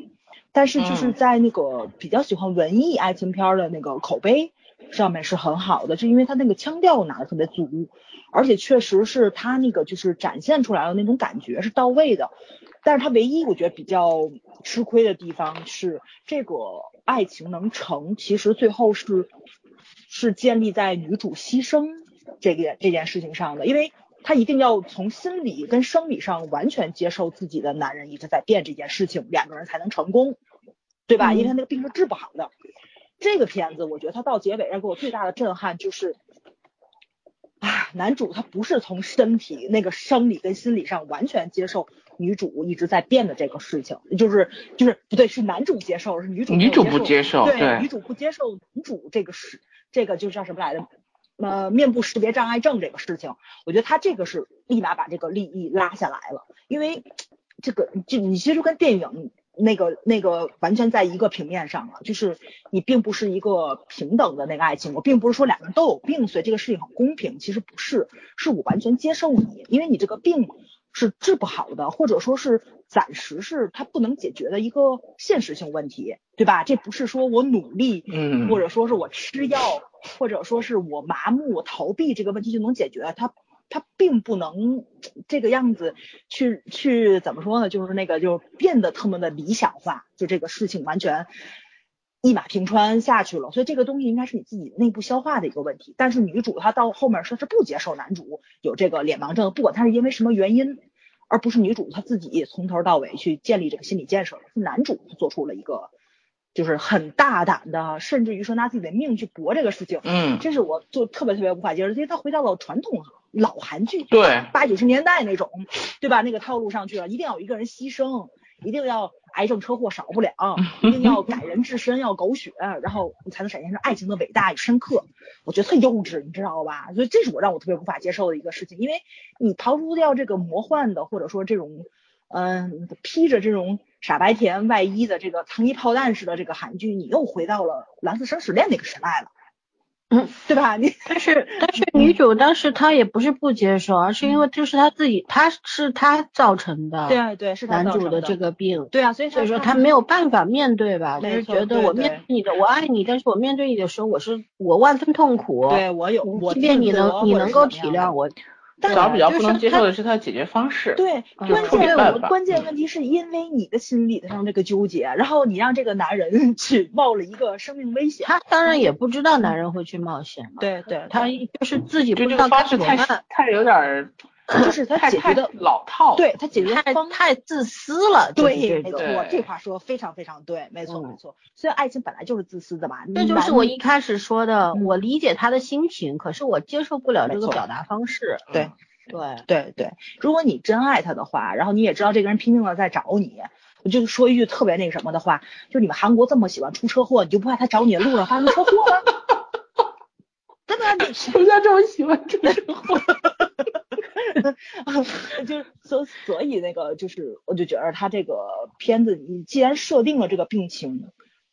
但是就是在那个比较喜欢文艺爱情片的那个口碑上面是很好的，是因为他那个腔调拿的特别足，而且确实是他那个就是展现出来的那种感觉是到位的。但是他唯一我觉得比较吃亏的地方是，这个爱情能成，其实最后是是建立在女主牺牲这个这件事情上的。因为她一定要从心理跟生理上完全接受自己的男人一直在变这件事情，两个人才能成功，对吧？因为他那个病是治不好的。这个片子，我觉得他到结尾让给我最大的震撼就是。啊，男主他不是从身体那个生理跟心理上完全接受女主一直在变的这个事情，就是就是不对，是男主接受，是女主女主不接受，对，女主不接受女主这个是这个就叫什么来着？呃，面部识别障碍症这个事情，我觉得他这个是立马把这个利益拉下来了，因为这个就你其实跟电影。那个那个完全在一个平面上了，就是你并不是一个平等的那个爱情，我并不是说两个人都有病，所以这个事情很公平，其实不是，是我完全接受你，因为你这个病是治不好的，或者说是暂时是它不能解决的一个现实性问题，对吧？这不是说我努力，嗯，或者说是我吃药，或者说是我麻木逃避这个问题就能解决，它。他并不能这个样子去去怎么说呢？就是那个就变得特么的理想化，就这个事情完全一马平川下去了。所以这个东西应该是你自己内部消化的一个问题。但是女主她到后面说是不接受男主有这个脸盲症，不管他是因为什么原因，而不是女主她自己从头到尾去建立这个心理建设，是男主做出了一个。就是很大胆的，甚至于说拿自己的命去搏这个事情，嗯，这是我就特别特别无法接受，因为他回到了传统老韩剧，对，八九十年代那种，对吧？那个套路上去了，一定要有一个人牺牲，一定要癌症车祸少不了，一定要感人至深，要狗血，然后你才能展现出爱情的伟大与深刻。我觉得特幼稚，你知道吧？所以这是我让我特别无法接受的一个事情，因为你刨除掉这个魔幻的，或者说这种，嗯，披着这种。傻白甜外衣的这个糖衣炮弹式的这个韩剧，你又回到了蓝色生死恋那个时代了，嗯，<laughs> 对吧？你但是但是女主当时她也不是不接受，而是因为就是她自己，她是她造成的，对对，是男主的这个病，对啊，所以所以说她没有办法面对吧，就是觉得我面对你的，我爱你，但是我面对你的时候，我是我万分痛苦，对我有，即便你能你能够体谅我。主比较不能接受的是他的解决方式。对，关键关键问题是因为你的心理上这个纠结，然后你让这个男人 <laughs> 去冒了一个生命危险。他当然也不知道男人会去冒险。对对，他就是自己不知道方式太太有点，就 <laughs> 是他解决的老套。对他解决太太自私了。对，没错，这话说非常非常对，没错没错。所以爱情本来就是自私的嘛。这就是我一开始说的，我理解他的心情，可是我接受不了这个表达方式。对。对对对，如果你真爱他的话，然后你也知道这个人拼命的在找你，我就说一句特别那个什么的话，就你们韩国这么喜欢出车祸，你就不怕他找你的路上发生车祸吗？<laughs> 真的，你 <laughs> 谁家这么喜欢出车祸？<laughs> 就所所以那个就是，我就觉得他这个片子，你既然设定了这个病情，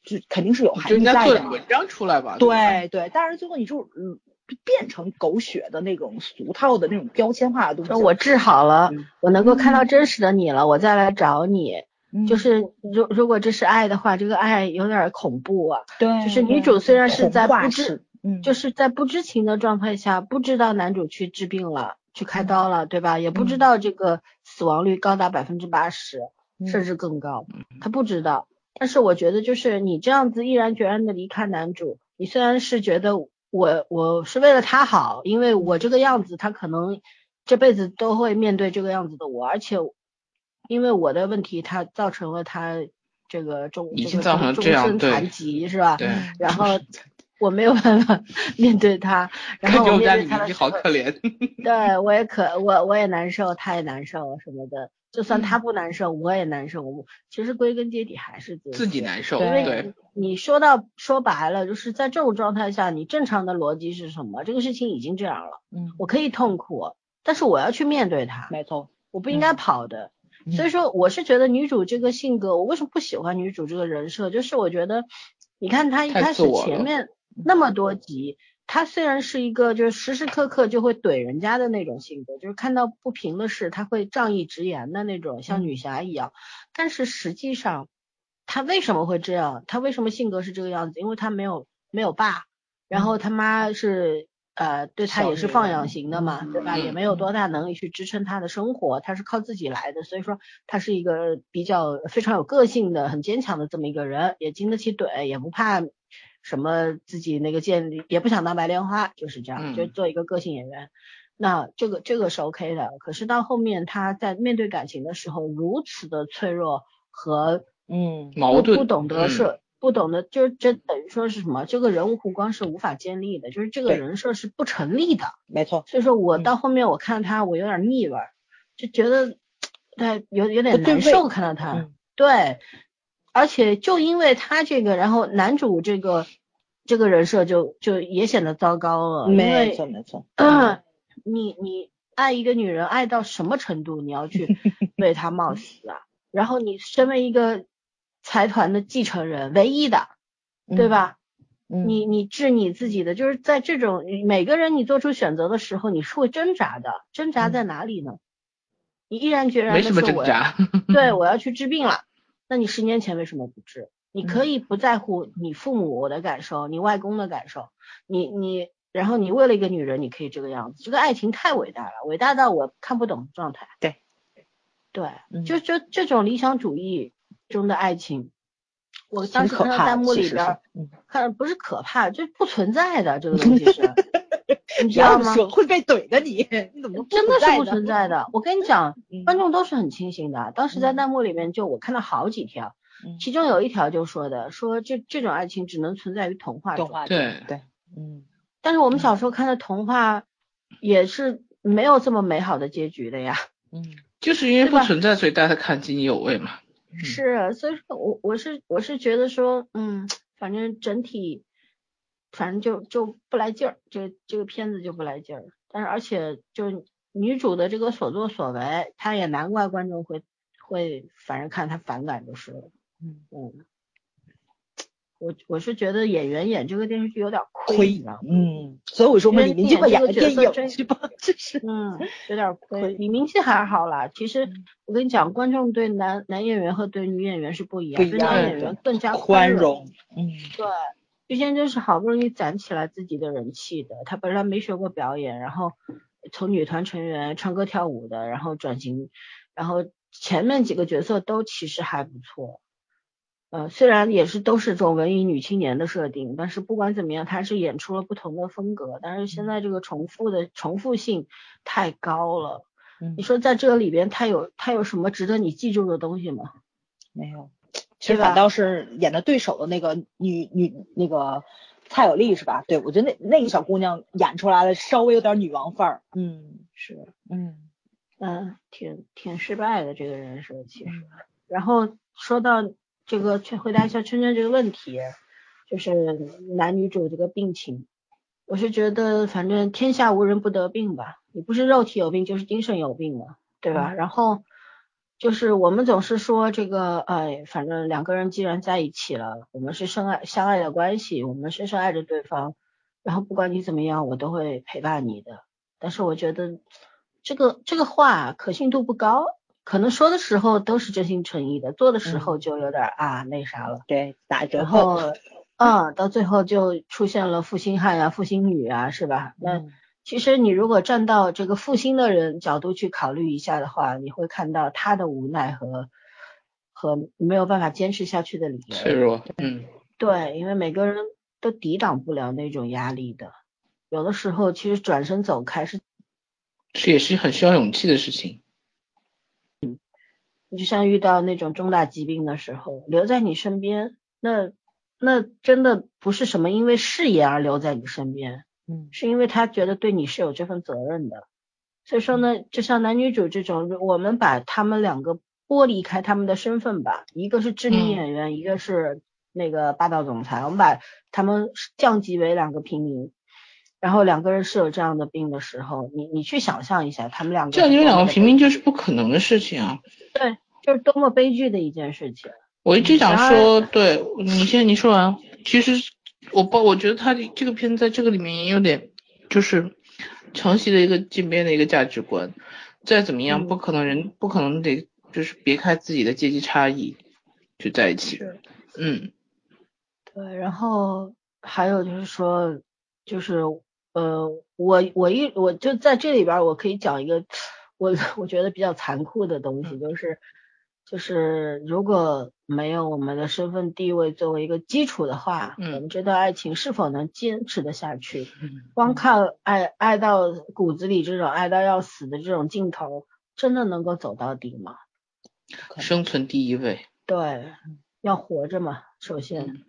就肯定是有含义在的。文章出来吧。对对，但是最后你就嗯。变成狗血的那种俗套的那种标签化的东西。我治好了，我能够看到真实的你了，我再来找你。就是如如果这是爱的话，这个爱有点恐怖啊。对。就是女主虽然是在不知，就是在不知情的状态下，不知道男主去治病了，去开刀了，对吧？也不知道这个死亡率高达百分之八十，甚至更高。他不知道。但是我觉得，就是你这样子毅然决然的离开男主，你虽然是觉得。我我是为了他好，因为我这个样子，他可能这辈子都会面对这个样子的我，而且因为我的问题，他造成了他这个终这个终身残疾是吧？对。然后 <laughs> 我没有办法 <laughs> 面对他，然后我面对他你好可怜。<laughs> 对，我也可我我也难受，他也难受什么的。就算他不难受，我也难受。我其实归根结底还是自己难受。因为你说到说白了，就是在这种状态下，你正常的逻辑是什么？这个事情已经这样了，嗯，我可以痛苦，但是我要去面对它。没错，我不应该跑的。所以说，我是觉得女主这个性格，我为什么不喜欢女主这个人设？就是我觉得，你看她一开始前面那么多集。他虽然是一个就是时时刻刻就会怼人家的那种性格，就是看到不平的事他会仗义直言的那种，像女侠一样。但是实际上，他为什么会这样？他为什么性格是这个样子？因为他没有没有爸，然后他妈是呃对他也是放养型的嘛，对吧？也没有多大能力去支撑他的生活，他是靠自己来的。所以说他是一个比较非常有个性的、很坚强的这么一个人，也经得起怼，也不怕。什么自己那个建立，也不想当白莲花，就是这样，就做一个个性演员。那这个这个是 OK 的。可是到后面他在面对感情的时候，如此的脆弱和嗯矛盾，不懂得是不懂得，就是这等于说是什么？这个人物弧光是无法建立的，就是这个人设是不成立的。没错。所以说我到后面我看他，我有点腻味，就觉得 <tsk> 对有有点难受看到他，对。而且就因为他这个，然后男主这个这个人设就就也显得糟糕了。没错没错。嗯，你你爱一个女人爱到什么程度，你要去 <laughs> 为她冒死啊？然后你身为一个财团的继承人，唯一的，对吧？你你治你自己的，就是在这种每个人你做出选择的时候，你是会挣扎的。挣扎在哪里呢？你毅然决然的说我对 <laughs> 我要去治病了。那你十年前为什么不治？你可以不在乎你父母的感受，你外公的感受，你你，然后你为了一个女人，你可以这个样子。这个爱情太伟大了，伟大到我看不懂的状态。对，对，就就这种理想主义中的爱情，我当时看到弹幕里边，看不是可怕，就不存在的这个东西 <laughs> 是。<laughs> 你知道吗？会被怼的你，<laughs> 你怎么真的是不存在的？我跟你讲，<laughs> 观众都是很清醒的。当时在弹幕里面，就我看到好几条，其中有一条就说的，说这这种爱情只能存在于童话中。对对，嗯。但是我们小时候看的童话也是没有这么美好的结局的呀。嗯，就是因为不存在，所以大家看津津有味嘛。是，所以说我我是我是觉得说，嗯，反正整体。反正就就不来劲儿，这这个片子就不来劲儿。但是而且就女主的这个所作所为，她也难怪观众会会反正看她反感就是。嗯嗯。我我是觉得演员演这个电视剧有点亏，嗯。所以我说嘛，李明基演个电影是吧？<laughs> 这是嗯，有点亏。李明基还好啦，其实我跟你讲，观众对男男演员和对女演员是不一样，对男演员更加宽容。嗯，对。于谦就是好不容易攒起来自己的人气的，他本来没学过表演，然后从女团成员唱歌跳舞的，然后转型，然后前面几个角色都其实还不错，呃，虽然也是都是这种文艺女青年的设定，但是不管怎么样，他是演出了不同的风格，但是现在这个重复的重复性太高了，你说在这个里边他有他有什么值得你记住的东西吗？没有。其实反倒是演的对手的那个女女那个蔡有丽是吧？对我觉得那那个小姑娘演出来了，稍微有点女王范儿。嗯，是，嗯嗯，挺挺失败的这个人设其实。然后说到这个，去回答一下春春这个问题，就是男女主这个病情，我是觉得反正天下无人不得病吧，你不是肉体有病就是精神有病嘛，对吧？然后。就是我们总是说这个，哎，反正两个人既然在一起了，我们是深爱相爱的关系，我们深深爱着对方，然后不管你怎么样，我都会陪伴你的。但是我觉得这个这个话可信度不高，可能说的时候都是真心诚意的，做的时候就有点啊那啥了。对，打折后，嗯，到最后就出现了负心汉啊、负心女啊，是吧？那。其实你如果站到这个负心的人角度去考虑一下的话，你会看到他的无奈和和没有办法坚持下去的理由。脆弱，嗯，对，因为每个人都抵挡不了那种压力的，有的时候其实转身走开是，这也是很需要勇气的事情。嗯，你就像遇到那种重大疾病的时候，留在你身边，那那真的不是什么因为事业而留在你身边。嗯，是因为他觉得对你是有这份责任的，所以说呢，就像男女主这种，我们把他们两个剥离开他们的身份吧，一个是知名演员，一个是那个霸道总裁，我们把他们降级为两个平民，然后两个人是有这样的病的时候，你你去想象一下，他们两个降级为两个平民就是不可能的事情啊，对，就是多么悲剧的一件事情。我一直想说，对你先你说完，其实。我包，我觉得他这个片在这个里面也有点，就是承袭的一个禁边的一个价值观。再怎么样，不可能人不可能得就是别开自己的阶级差异就在一起。嗯，对。然后还有就是说，就是呃，我我一我就在这里边，我可以讲一个 <laughs> 我我觉得比较残酷的东西，就是就是如果没有我们的身份地位作为一个基础的话，嗯我们这段爱情是否能坚持的下去？嗯光靠爱爱到骨子里这种爱到要死的这种劲头，真的能够走到底吗？生存第一位。对，要活着嘛，首先，嗯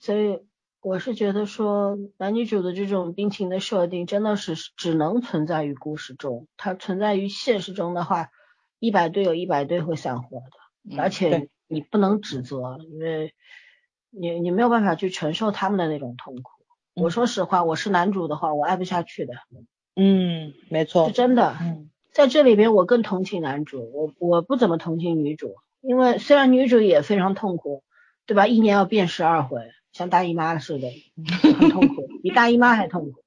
所以我是觉得说男女主的这种病情的设定真的是只能存在于故事中，它存在于现实中的话，一百对有一百对会散伙的，嗯而且你不能指责，因为你你没有办法去承受他们的那种痛苦。我嗯说实话，我是男主的话，我爱不下去的，嗯，没错是，真的。嗯在这里边，我更同情男主，我我不怎么同情女主，因为虽然女主也非常痛苦，对吧？一年要变十二回，像大姨妈似的，很痛苦，比大姨妈还痛苦。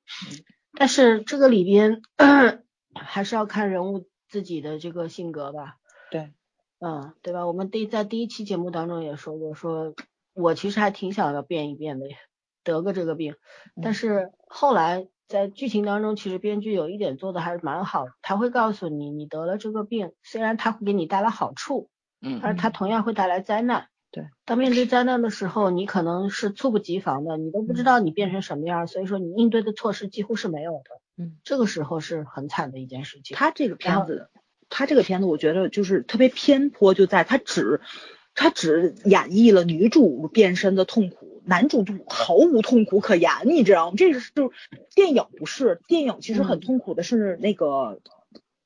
但是这个里边 <coughs> 还是要看人物自己的这个性格吧，对，嗯，对吧？我们第在第一期节目当中也说过，说我其实还挺想要变一变的，得个这个病，但是后来在剧情当中，其实编剧有一点做的还是蛮好的，他会告诉你，你得了这个病，虽然它会给你带来好处，嗯但是它同样会带来灾难。对，当面对灾难的时候，你可能是猝不及防的，你都不知道你变成什么样，所以说你应对的措施几乎是没有的。嗯，这个时候是很惨的一件事情。他这个片子，他这个片子我觉得就是特别偏颇，就在他只他只演绎了女主变身的痛苦，男主就毫无痛苦可言，你知道吗？这是就是电影不是电影，其实很嗯痛苦的是那个。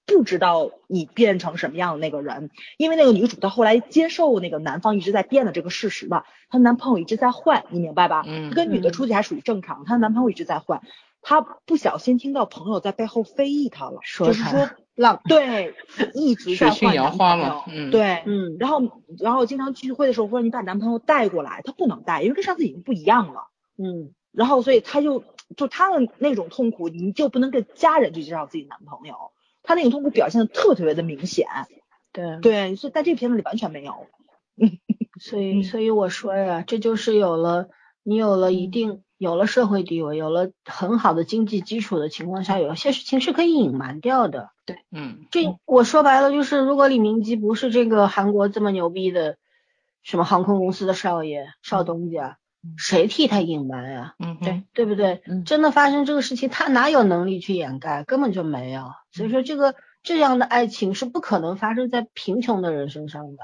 不知道你变成什么样的那个人，因为那个女主到后来接受那个男方一直在变的这个事实吧，她男朋友一直在换，你明白吧？嗯跟女的嗯出去还属于正常，她男朋友一直在换，她不小心听到朋友在背后非议他了，说她就是说 <laughs> 浪，对，一直在花嘛，友。嗯，，对，嗯，然后然后经常聚会的时候说你把男朋友带过来，他不能带，因为跟上次已经不一样了。嗯，然后所以他就就他的那种痛苦，你就不能跟家人去介绍自己男朋友，他那种痛苦表现的特特别的明显。对，对，所以在这个片子里完全没有。所以所以我说呀，这就是有了你有了一定有了社会地位，有了很好的经济基础的情况下，有些事情是可以隐瞒掉的。对嗯这我说白了就是，如果李明基不是这个韩国这么牛逼的什么航空公司的少爷少东家，谁替他隐瞒呀？嗯，对，对不对？嗯真的发生这个事情，他哪有能力去掩盖？根本就没有。所以说，这个这样的爱情是不可能发生在贫穷的人身上的。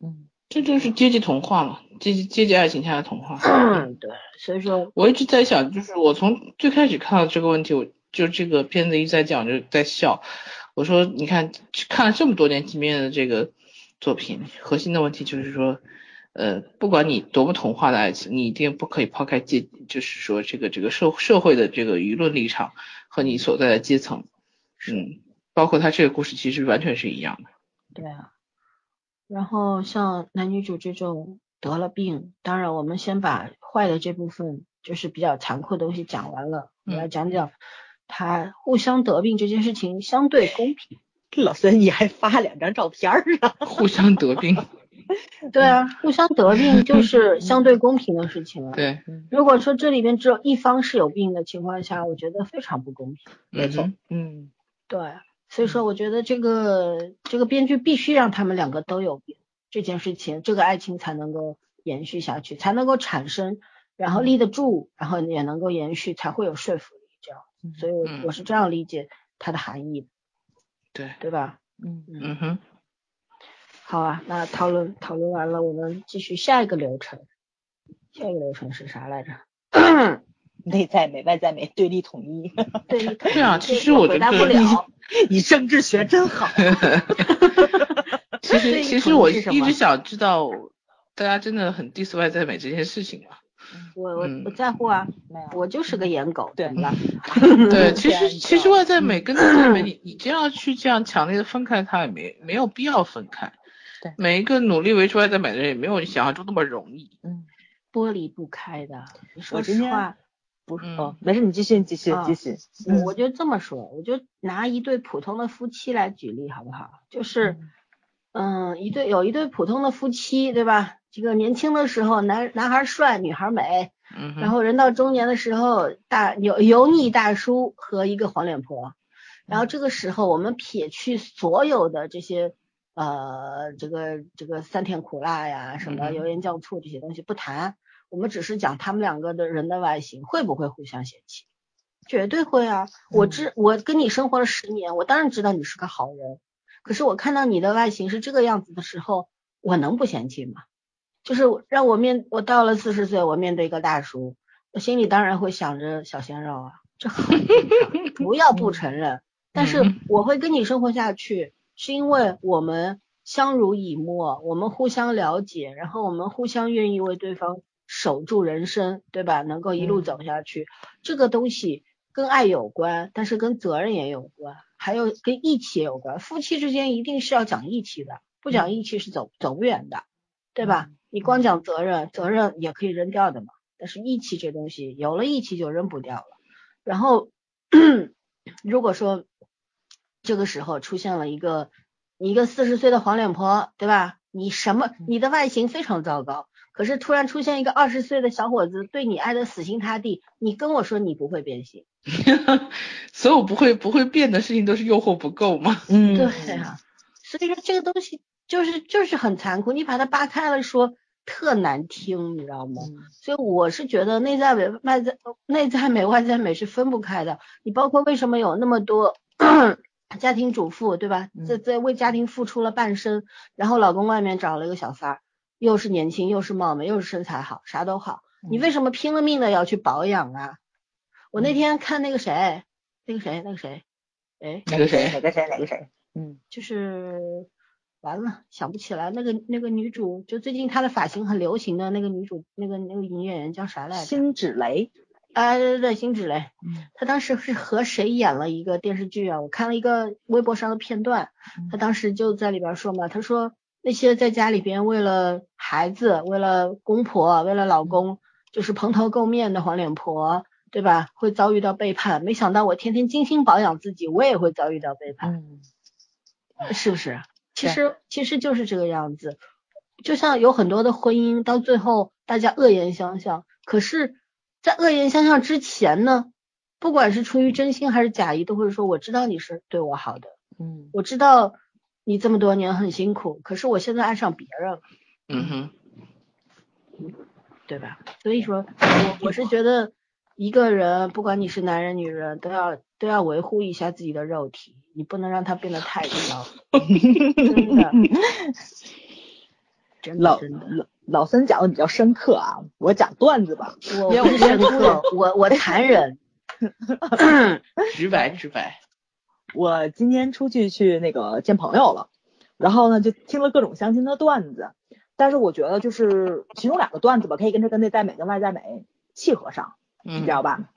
嗯这就是阶级童话嘛，阶级阶级爱情下的童话。嗯，对。所以说，我一直在想，就是我从最开始看到这个问题，我就这个片子一直在讲，就在笑。我说，你看看了这么多年金面的这个作品，核心的问题就是说，呃，不管你多么童话的爱情，你一定不可以抛开阶，就是说这个这个社社会的这个舆论立场和你所在的阶层，嗯，包括他这个故事其实完全是一样的。对啊。然后像男女主这种得了病，当然我们先把坏的这部分，就是比较残酷的东西讲完了，我嗯来讲讲他互相得病这件事情相对公平。老孙你还发两张照片儿啊？<laughs> 互相得病，对啊，互相得病就 <laughs> 是相对公平的事情了。对，如果说这里边只有一方是有病的情况下，我觉得非常不公平。没错，嗯对，所以说我觉得这个这个编剧必须让他们两个都有病，这件事情，这个爱情才能够延续下去，才能够产生，然后立得住，然后也能够延续，才会有说服力。这样，所以我嗯我是这样理解它的含义的，对，对吧？嗯嗯哼，好啊，那讨论讨论完了，我们继续下一个流程。下一个流程是啥来着？<coughs> 内在美外在美对立统一，<laughs> 对，对啊其实我回答觉得不了。<laughs> 你政治学真好。<laughs> 其实其实我一直想知道，大家真的很 diss 外在美这件事情吗？我我嗯不在乎啊，没有我就是个颜狗，对吧？对，嗯其实其实外在美跟内在美，你你这样去这样强烈的分开它，也没没有必要分开。对每一个努力维持外在美的人，也没有你想象中那么容易。嗯，剥离不开的。说实话，嗯不是哦，没事，你继续，你继续，啊继续。嗯我就这么说，我就拿一对普通的夫妻来举例，好不好？就是，嗯，一对有一对普通的夫妻，对吧？这个年轻的时候，男男孩帅，女孩美，嗯，然后人到中年的时候，大油油腻大叔和一个黄脸婆，然后这个时候我们撇去所有的这些呃这个这个酸甜苦辣呀，什么油盐酱醋这些东西不谈，我们只是讲他们两个的人的外形会不会互相嫌弃，绝对会啊！我知我跟你生活了十年，我当然知道你是个好人，可是我看到你的外形是这个样子的时候，我能不嫌弃吗？就是让我面我到了四十岁，我面对一个大叔，我心里当然会想着小鲜肉啊，这很不要不承认。但是我会跟你生活下去，是因为我们相濡以沫，我们互相了解，然后我们互相愿意为对方守住人生，对吧？能够一路走下去，这个东西跟爱有关，但是跟责任也有关，还有跟义气也有关。夫妻之间一定是要讲义气的，不讲义气是走走不远的，对吧？你光讲责任，责任也可以扔掉的嘛。但是义气这东西，有了义气就扔不掉了。然后，如果说这个时候出现了一个一个四十岁的黄脸婆，对吧？你什么？你的外形非常糟糕，可是突然出现一个二十岁的小伙子，对你爱的死心塌地，你跟我说你不会变心？<laughs> 所有不会不会变的事情都是诱惑不够吗？嗯，对啊。所以说这个东西就是就是很残酷，你把它扒开了说。特难听，你知道吗？所以我是觉得内在美外在内在美外在美是分不开的。你包括为什么有那么多 <clears throat> 家庭主妇，对吧？在在为家庭付出了半生，然后老公外面找了一个小三儿，又是年轻又是貌美又是身材好，啥都好，你为什么拼了命的要去保养啊？我那天看那个谁，那个谁，那个谁，哎，哪个谁？哪个谁？哪个谁？嗯，就是。完了，想不起来那个那个女主，就最近她的发型很流行的那个女主，那个那个女演员叫啥来着？辛芷蕾。啊，对对对，辛芷蕾。嗯。她当时是和谁演了一个电视剧啊？我看了一个微博上的片段，她当时就在里边说嘛，她说那些在家里边为了孩子、为了公婆、为了老公，就是蓬头垢面的黄脸婆，对吧？会遭遇到背叛。没想到我天天精心保养自己，我也会遭遇到背叛。嗯。是不是？其实其实就是这个样子，就像有很多的婚姻到最后大家恶言相向，可是，在恶言相向之前呢，不管是出于真心还是假意，都会说我知道你是对我好的，嗯，我知道你这么多年很辛苦，可是我现在爱上别人了，嗯哼，对吧？所以说，我我是觉得一个人不管你是男人女人，都要都要维护一下自己的肉体。你不能让它变得太娇 <laughs> <laughs> 真的，老老老森讲的比较深刻啊，我讲段子吧，我不深刻，我我残忍，<laughs> 直白直白。我今天出去去那个见朋友了，然后呢就听了各种相亲的段子，但是我觉得就是其中两个段子吧，可以跟这跟内在美跟外在美契合上，你知道吧？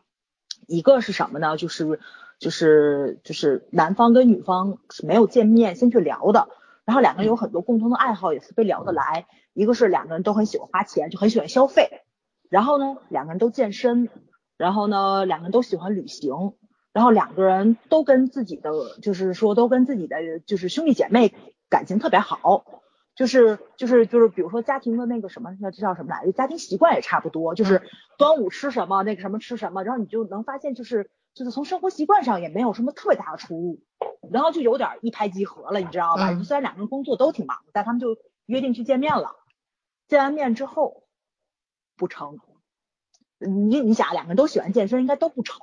一个是什么呢？就是。就是就是男方跟女方是没有见面先去聊的，然后两个人有很多共同的爱好，也是被聊得来。一个是两个人都很喜欢花钱，就很喜欢消费。然后呢，两个人都健身，然后呢，两个人都喜欢旅行，然后两个人都跟自己的就是说都跟自己的就是兄弟姐妹感情特别好。就是就是就是，比如说家庭的那个什么叫这叫什么来着？家庭习惯也差不多，就是端午吃什么，那个什么吃什么，然后你就能发现就是。就是从生活习惯上也没有什么特别大的出入，然后就有点一拍即合了，你知道吧？虽然两个人工作都挺忙，但他们就约定去见面了。见完面之后不成，你你想两个人都喜欢健身，应该都不丑，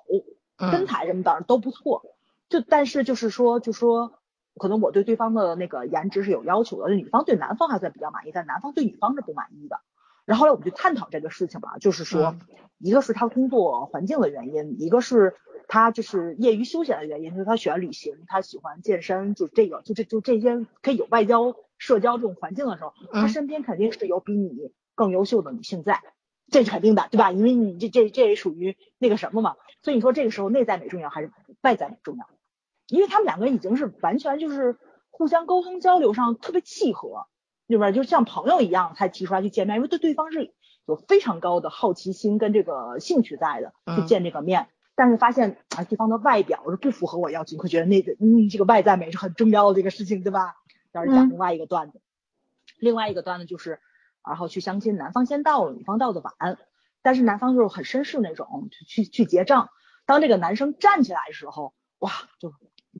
身材什么的都不错。就但是就是说，就说可能我对对方的那个颜值是有要求的，女方对男方还算比较满意，但男方对女方是不满意的。然后后来我们就探讨这个事情嘛，就是说，一个是他工作环境的原因，一个是。他就是业余休闲的原因，就是他喜欢旅行，他喜欢健身，就这个，就这就这些可以有外交社交这种环境的时候，他身边肯定是有比你更优秀的女性在，这是肯定的，对吧？因为你这这这也属于那个什么嘛，所以你说这个时候内在美重要还是外在美重要？因为他们两个人已经是完全就是互相沟通交流上特别契合，对吧？就像朋友一样才提出来去见面，因为对对方是有非常高的好奇心跟这个兴趣在的，去见这个面。但是发现啊，对方的外表是不符合我要求，会觉得那个嗯，这个外在美是很重要的这个事情，对吧？要是讲另外一个段子，另外一个段子就是，然后去相亲，男方先到了，女方到的晚，但是男方就是很绅士那种，去去去结账。当这个男生站起来的时候，哇，就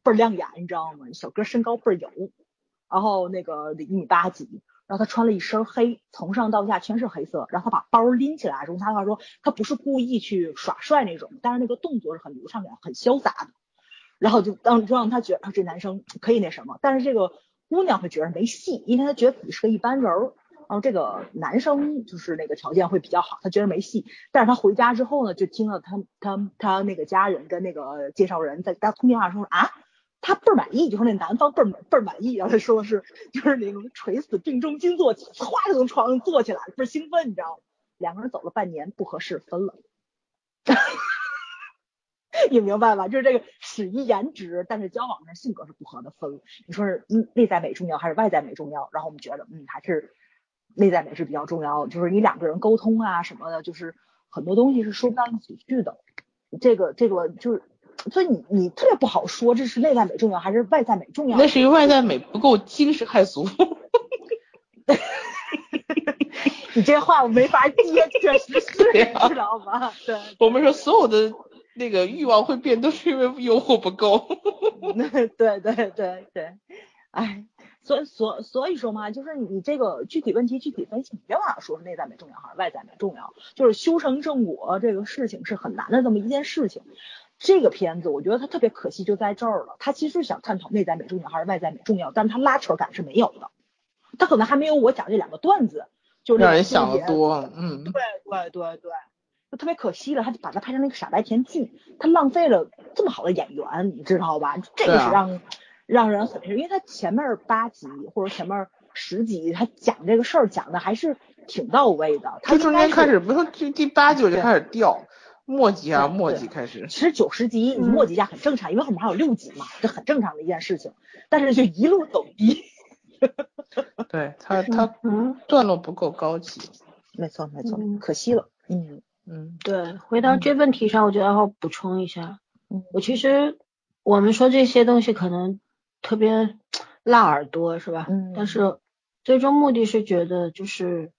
倍儿亮眼，你知道吗？小哥身高倍儿有。然后那个一米八几，然后他穿了一身黑，从上到下全是黑色，然后他把包拎起来，用他的话说，他不是故意去耍帅那种，但是那个动作是很流畅的，很潇洒的，然后就当就让他觉得这男生可以那什么，但是这个姑娘会觉得没戏，因为她觉得自己是个一般人儿。然后这个男生就是那个条件会比较好，他觉得没戏。但是他回家之后呢，就听到他他他那个家人跟那个介绍人在他通电话说啊，他倍儿满意，就说那男方倍儿倍儿满意。然后他说的是就是那种垂死病中惊坐起，唰就从床上坐起来了，倍儿兴奋，你知道吗？两个人走了半年不合适分了，<laughs> 你明白吧？就是这个始于颜值，但是交往上性格是不合的分了。你说是内在美重要还是外在美重要？然后我们觉得嗯还是。内在美是比较重要的，就是你两个人沟通啊什么的，就是很多东西是说不到一起去的。这个这个就是，所以你你特别不好说，这是内在美重要还是外在美重要？那是因为外在美不够惊世骇俗。你这话我没法接，确实是，<laughs> 知道吗？对。我们说所有的那个欲望会变，都是因为诱惑不够。<laughs> 对对对对，哎。所以所所以说嘛，就是你这个具体问题具体分析，你别往说是内在美重要还是外在美重要，就是修成正果这个事情是很难的这么一件事情。这个片子我觉得它特别可惜就在这儿了，它其实想探讨内在美重要还是外在美重要，但是它拉扯感是没有的，它可能还没有我讲这两个段子，就让人想的多，嗯，对对对对，就特别可惜了，他就把它拍成那个傻白甜剧，他浪费了这么好的演员，你知道吧？这个是让。让人很，因为他前面八集或者前面十集，他讲这个事儿讲的还是挺到位的。他中间开始，不是第第八集就开始掉，末集啊末集开始。其实九十集你末集下很正常，因为后面还有六集嘛，这很正常的一件事情。但是就一路走低。<laughs> 对他他段落不够高级。没错没错，可惜了。嗯嗯，对，回到这问题上，我觉得要补充一下。嗯，我其实我们说这些东西可能。特别辣耳朵是吧？嗯。但是最终目的是觉得就是，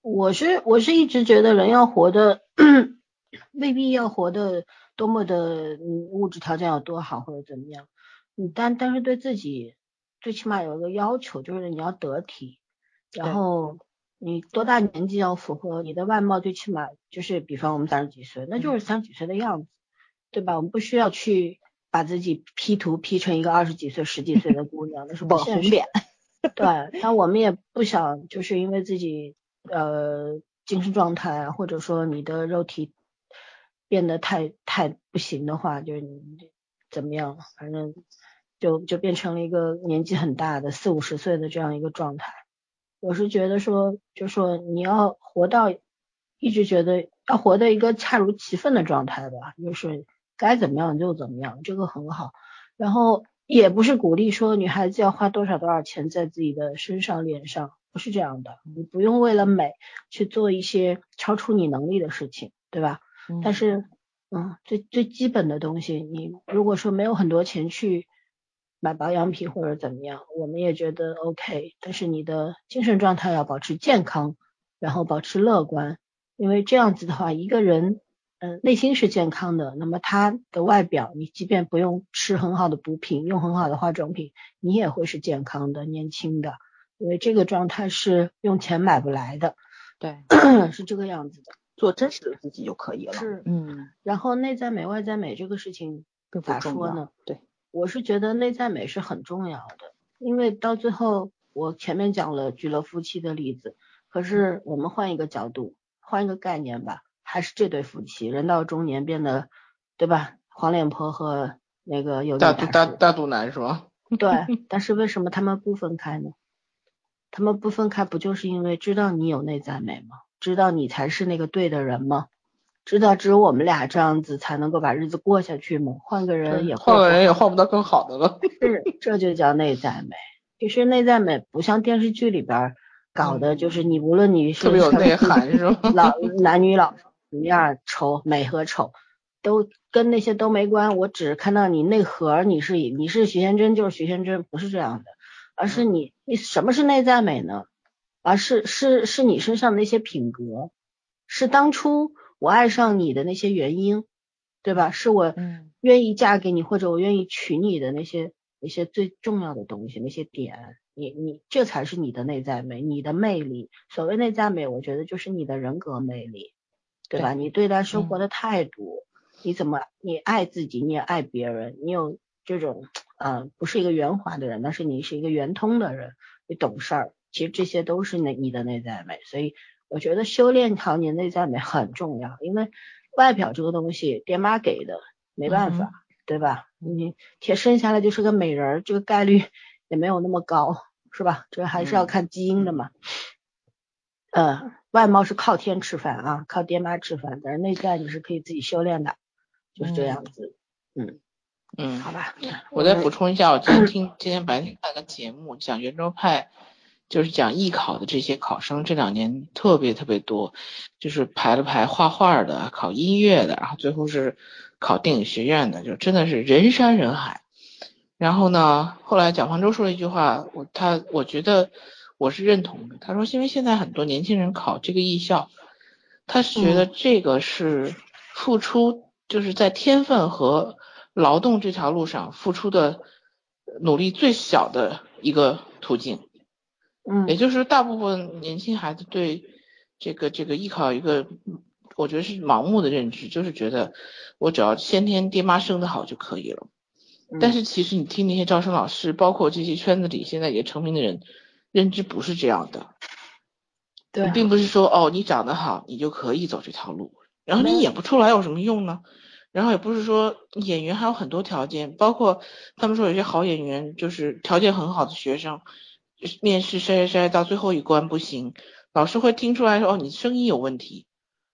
我是我是一直觉得人要活的 <clears throat> 未必要活的多么的物质条件有多好或者怎么样，你，但但是对自己最起码有一个要求，就是你要得体，然后你多大年纪要符合你的外貌，最起码就是比方我们三十几岁，那就是三十几岁的样子，对吧？我们不需要去。把自己 P 图 P 成一个二十几岁、十几岁的姑娘，那是网红脸。对，但我们也不想，就是因为自己呃精神状态啊，或者说你的肉体变得太太不行的话，就是你怎么样，反正就就变成了一个年纪很大的四五十岁的这样一个状态。我是觉得说，就说你要活到一直觉得要活到一个恰如其分的状态吧，就是。该怎么样就怎么样，这个很好。然后也不是鼓励说女孩子要花多少多少钱在自己的身上脸上，不是这样的。你不用为了美去做一些超出你能力的事情，对吧？但是，嗯，最最基本的东西，你如果说没有很多钱去买保养品或者怎么样，我们也觉得 OK。但是你的精神状态要保持健康，然后保持乐观，因为这样子的话，一个人。嗯，内心是健康的，那么他的外表，你即便不用吃很好的补品，用很好的化妆品，你也会是健康的、年轻的，因为这个状态是用钱买不来的。对，<coughs> 是这个样子的，做真实的自己就可以了。是，嗯。然后内在美、外在美这个事情咋说呢？对，我是觉得内在美是很重要的，因为到最后我前面讲了举了夫妻的例子，可是我们换一个角度，换一个概念吧。还是这对夫妻，人到中年变得，对吧？黄脸婆和那个有大大大肚腩是吧？<laughs> 对，但是为什么他们不分开呢？他们不分开，不就是因为知道你有内在美吗？知道你才是那个对的人吗？知道只有我们俩这样子才能够把日子过下去吗？换个人也换个人也换不到更好的了。<laughs> 是，这就叫内在美。其实内在美不像电视剧里边搞的，就是你无论你是特别有内涵是吧？老男女老。什么样丑美和丑都跟那些都没关，我只看到你内核，你是你是徐贤真就是徐贤真，不是这样的，而是你你什么是内在美呢？而是是是你身上的那些品格，是当初我爱上你的那些原因，对吧？是我愿意嫁给你或者我愿意娶你的那些那些最重要的东西，那些点，你你这才是你的内在美，你的魅力。所谓内在美，我觉得就是你的人格魅力，对吧？你对待生活的态度，你怎么你爱自己，你也爱别人，你有这种呃不是一个圆滑的人，但是你是一个圆通的人，你懂事儿，其实这些都是内你的内在美。所以我觉得修炼好你内在美 <laughs> 很重要，因为外表这个东西爹妈给的，没办法。对吧？你天生下来就是个美人儿，这个概率也没有那么高，是吧？这还是要看基因的嘛。嗯，外貌是靠天吃饭啊，靠爹妈吃饭，但是内在你是可以自己修炼的，就是这样子。嗯嗯，好吧。我再补充一下，我今天听 <coughs> 今天白天看个节目，讲圆桌派，就是讲艺考的这些考生这两年特别特别多，就是排了排画画的，考音乐的，然后最后是。考电影学院的就真的是人山人海，然后呢，后来蒋方舟说了一句话，我他我觉得我是认同的。他说，因为现在很多年轻人考这个艺校，他是觉得这个是付出，就是在天分和劳动这条路上付出的努力最小的一个途径。嗯，也就是大部分年轻孩子对这个这个艺考一个。我觉得是盲目的认知，就是觉得我只要先天爹妈生的好就可以了。但是其实你听那些招生老师，包括这些圈子里现在也成名的人，认知不是这样的。对，并不是说哦你长得好你就可以走这条路，然后你演不出来有什么用呢？然后也不是说演员还有很多条件，包括他们说有些好演员就是条件很好的学生，面试筛筛到最后一关不行，老师会听出来说哦你声音有问题。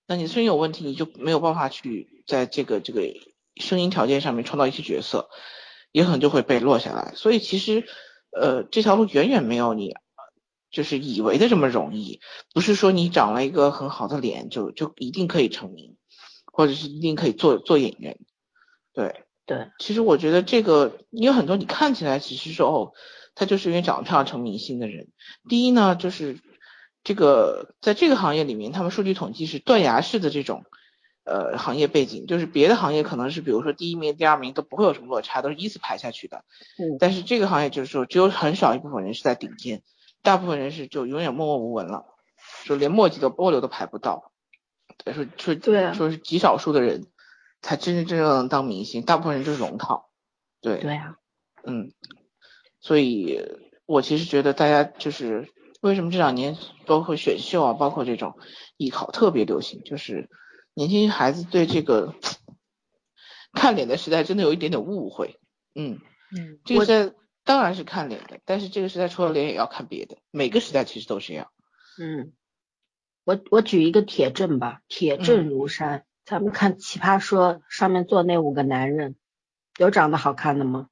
那你声音有问题，你就没有办法去在这个这个声音条件上面创造一些角色，也可能就会被落下来。所以其实，呃，这条路远远没有你就是以为的这么容易。不是说你长了一个很好的脸就就一定可以成名，或者是一定可以做做演员。对对，其实我觉得这个有很多你看起来其实说哦，他就是因为长得漂亮成明星的人。第一呢，就是。这个在这个行业里面，他们数据统计是断崖式的这种，呃，行业背景，就是别的行业可能是比如说第一名、第二名都不会有什么落差，都是依次排下去的。嗯。但是这个行业就是说，只有很少一部分人是在顶尖，大部分人是就永远默默无闻了，就连墨迹都波流都排不到。说说对，啊说是极少数的人才真真正正能当明星，大部分人就是龙套。对。对啊。嗯。所以我其实觉得大家就是。为什么这两年包括选秀啊，包括这种艺考特别流行？就是年轻孩子对这个看脸的时代真的有一点点误会。嗯嗯，这个当然是看脸的，但是这个时代除了脸也要看别的。每个时代其实都这样。嗯，我我举一个铁证吧，铁证如山。咱们看《奇葩说》上面坐那五个男人，有长得好看的吗？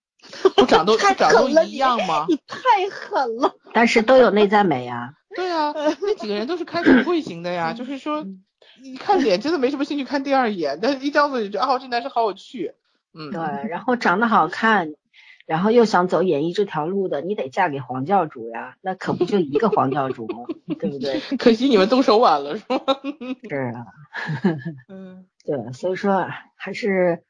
不长 <laughs> 都长都一样吗？<laughs> 你太狠了！但是都有内在美啊。对啊，那几个人都是开 <laughs> 手会型的呀。就是说，你看脸真的没什么兴趣看第二眼，但是一张嘴就觉得啊，这男生好有趣。嗯，对。然后长得好看，然后又想走演艺这条路的，你得嫁给黄教主呀。那可不就一个黄教主吗？对不对？可惜你们动手晚了，是吗？<laughs> 是啊。嗯，<laughs> 对，所以说还是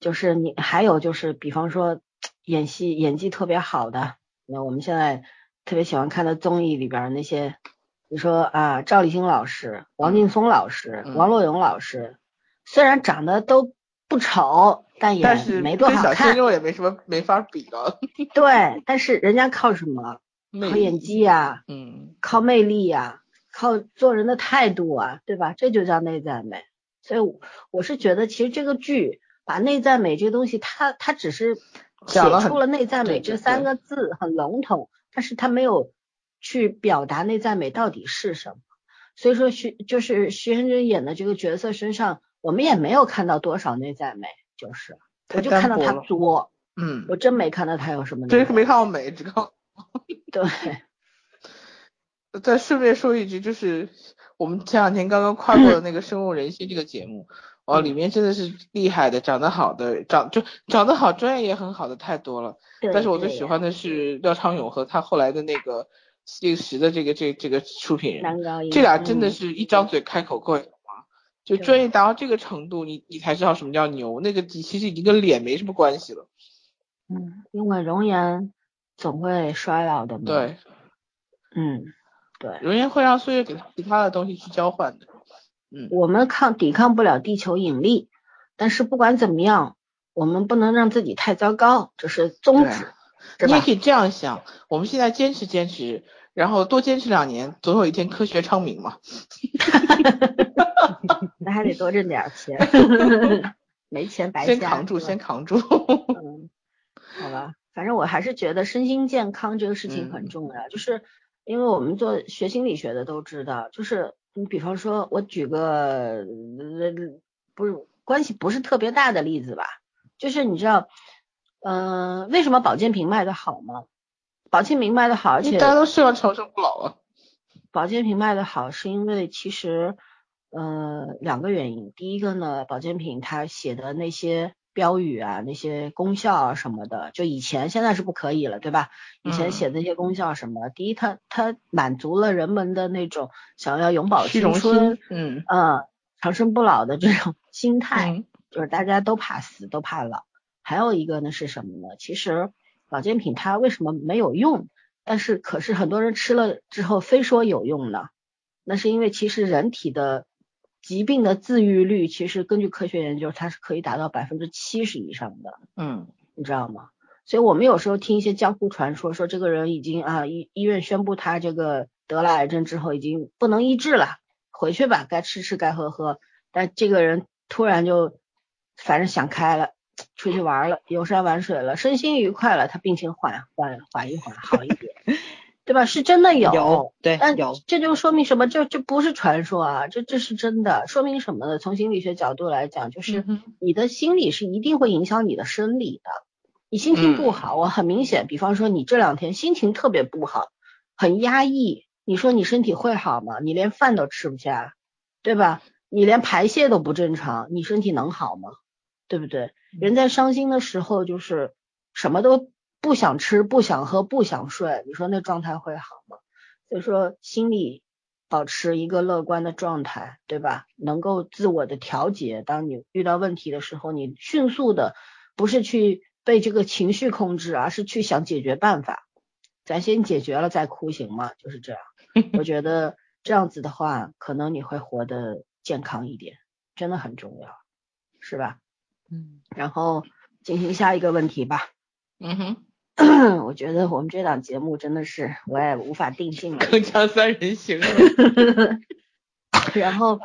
就是你还有就是，比方说。演戏演技特别好的，那我们现在特别喜欢看的综艺里边那些，你说啊，赵丽颖老师、王劲松老师、王洛勇老师，虽然长得都不丑，但也没多好看，小鲜肉也没什么没法比的。<laughs> 对，但是人家靠什么？靠演技啊，嗯，靠魅力呀，靠做人的态度啊，对吧？这就叫内在美。所以我是觉得，其实这个剧把内在美这东西，它它只是。写出了内在美这三个字很笼统，但是它没有去表达内在美到底是什么。所以说徐就是徐峥峥演的这个角色身上，我们也没有看到多少内在美，就是我就看到他作，嗯，我真没看到他有什么。真是没看到美，只看。对。<laughs> 再顺便说一句，就是我们前两天刚刚跨过的那个《深入人心》这个节目。哦，里面真的是厉害的，长得好的，长就长得好，专业也很好的太多了。但是我最喜欢的是廖昌永和他后来的那个这个时的这个这这个出品人，这俩真的是一张嘴开口够话，就专业达到这个程度，你你才知道什么叫牛。那个其实已经跟脸没什么关系了。嗯，因为容颜总会衰老的嘛。对，嗯，对，容颜会让岁月给他其他的东西去交换的。嗯，我们抗抵抗不了地球引力，但是不管怎么样，我们不能让自己太糟糕，这是宗旨。你也可以这样想，我们现在坚持坚持，然后多坚持两年，总有一天科学昌明嘛。<laughs> 那还得多挣点钱，<laughs> 没钱白先扛住，先扛住。嗯，好吧，反正我还是觉得身心健康这个事情很重要，就是因为我们做学心理学的都知道，就是你比方说，我举个不是关系不是特别大的例子吧，就是你知道。嗯，为什么保健品卖的好吗？保健品卖的好，而且大家都希望长生不老啊。保健品卖的好，是因为其实，呃，两个原因。第一个呢，保健品它写的那些标语啊，那些功效啊什么的，就以前现在是不可以了，对吧？以前写的那些功效什么，第一，它它满足了人们的那种想要永葆青春，嗯嗯，长生不老的这种 <laughs> 心态，就是大家都怕死，都怕老。还有一个呢是什么呢？其实保健品它为什么没有用？但是可是很多人吃了之后非说有用呢？那是因为其实人体的疾病的自愈率，其实根据科学研究，它是可以达到百分之七十以上的。嗯，你知道吗？所以我们有时候听一些江湖传说，说这个人已经啊医医院宣布他这个得了癌症之后已经不能医治了，回去吧，该吃吃该喝喝。但这个人突然就反正想开了。出去玩了，游山玩水了，身心愉快了，他病情缓缓缓一缓，好一点，<laughs> 对吧？是真的有，对，但有，这就说明什么？这这不是传说啊，这这是真的，说明什么呢？从心理学角度来讲，就是你的心理是一定会影响你的生理的。你心情不好，我很明显，比方说你这两天心情特别不好，很压抑，你说你身体会好吗？你连饭都吃不下，对吧？你连排泄都不正常，你身体能好吗？对不对？人在伤心的时候，就是什么都不想吃、不想喝、不想睡，你说那状态会好吗？所以说，心里保持一个乐观的状态，对吧？能够自我的调节，当你遇到问题的时候，你迅速的不是去被这个情绪控制，而是去想解决办法。咱先解决了再哭，行吗？就是这样。我觉得这样子的话，可能你会活得健康一点，真的很重要，是吧？嗯，然后进行下一个问题吧。嗯哼，<clears throat> 我觉得我们这档节目真的是我也无法定性了。铿锵三人行。<laughs> 然后，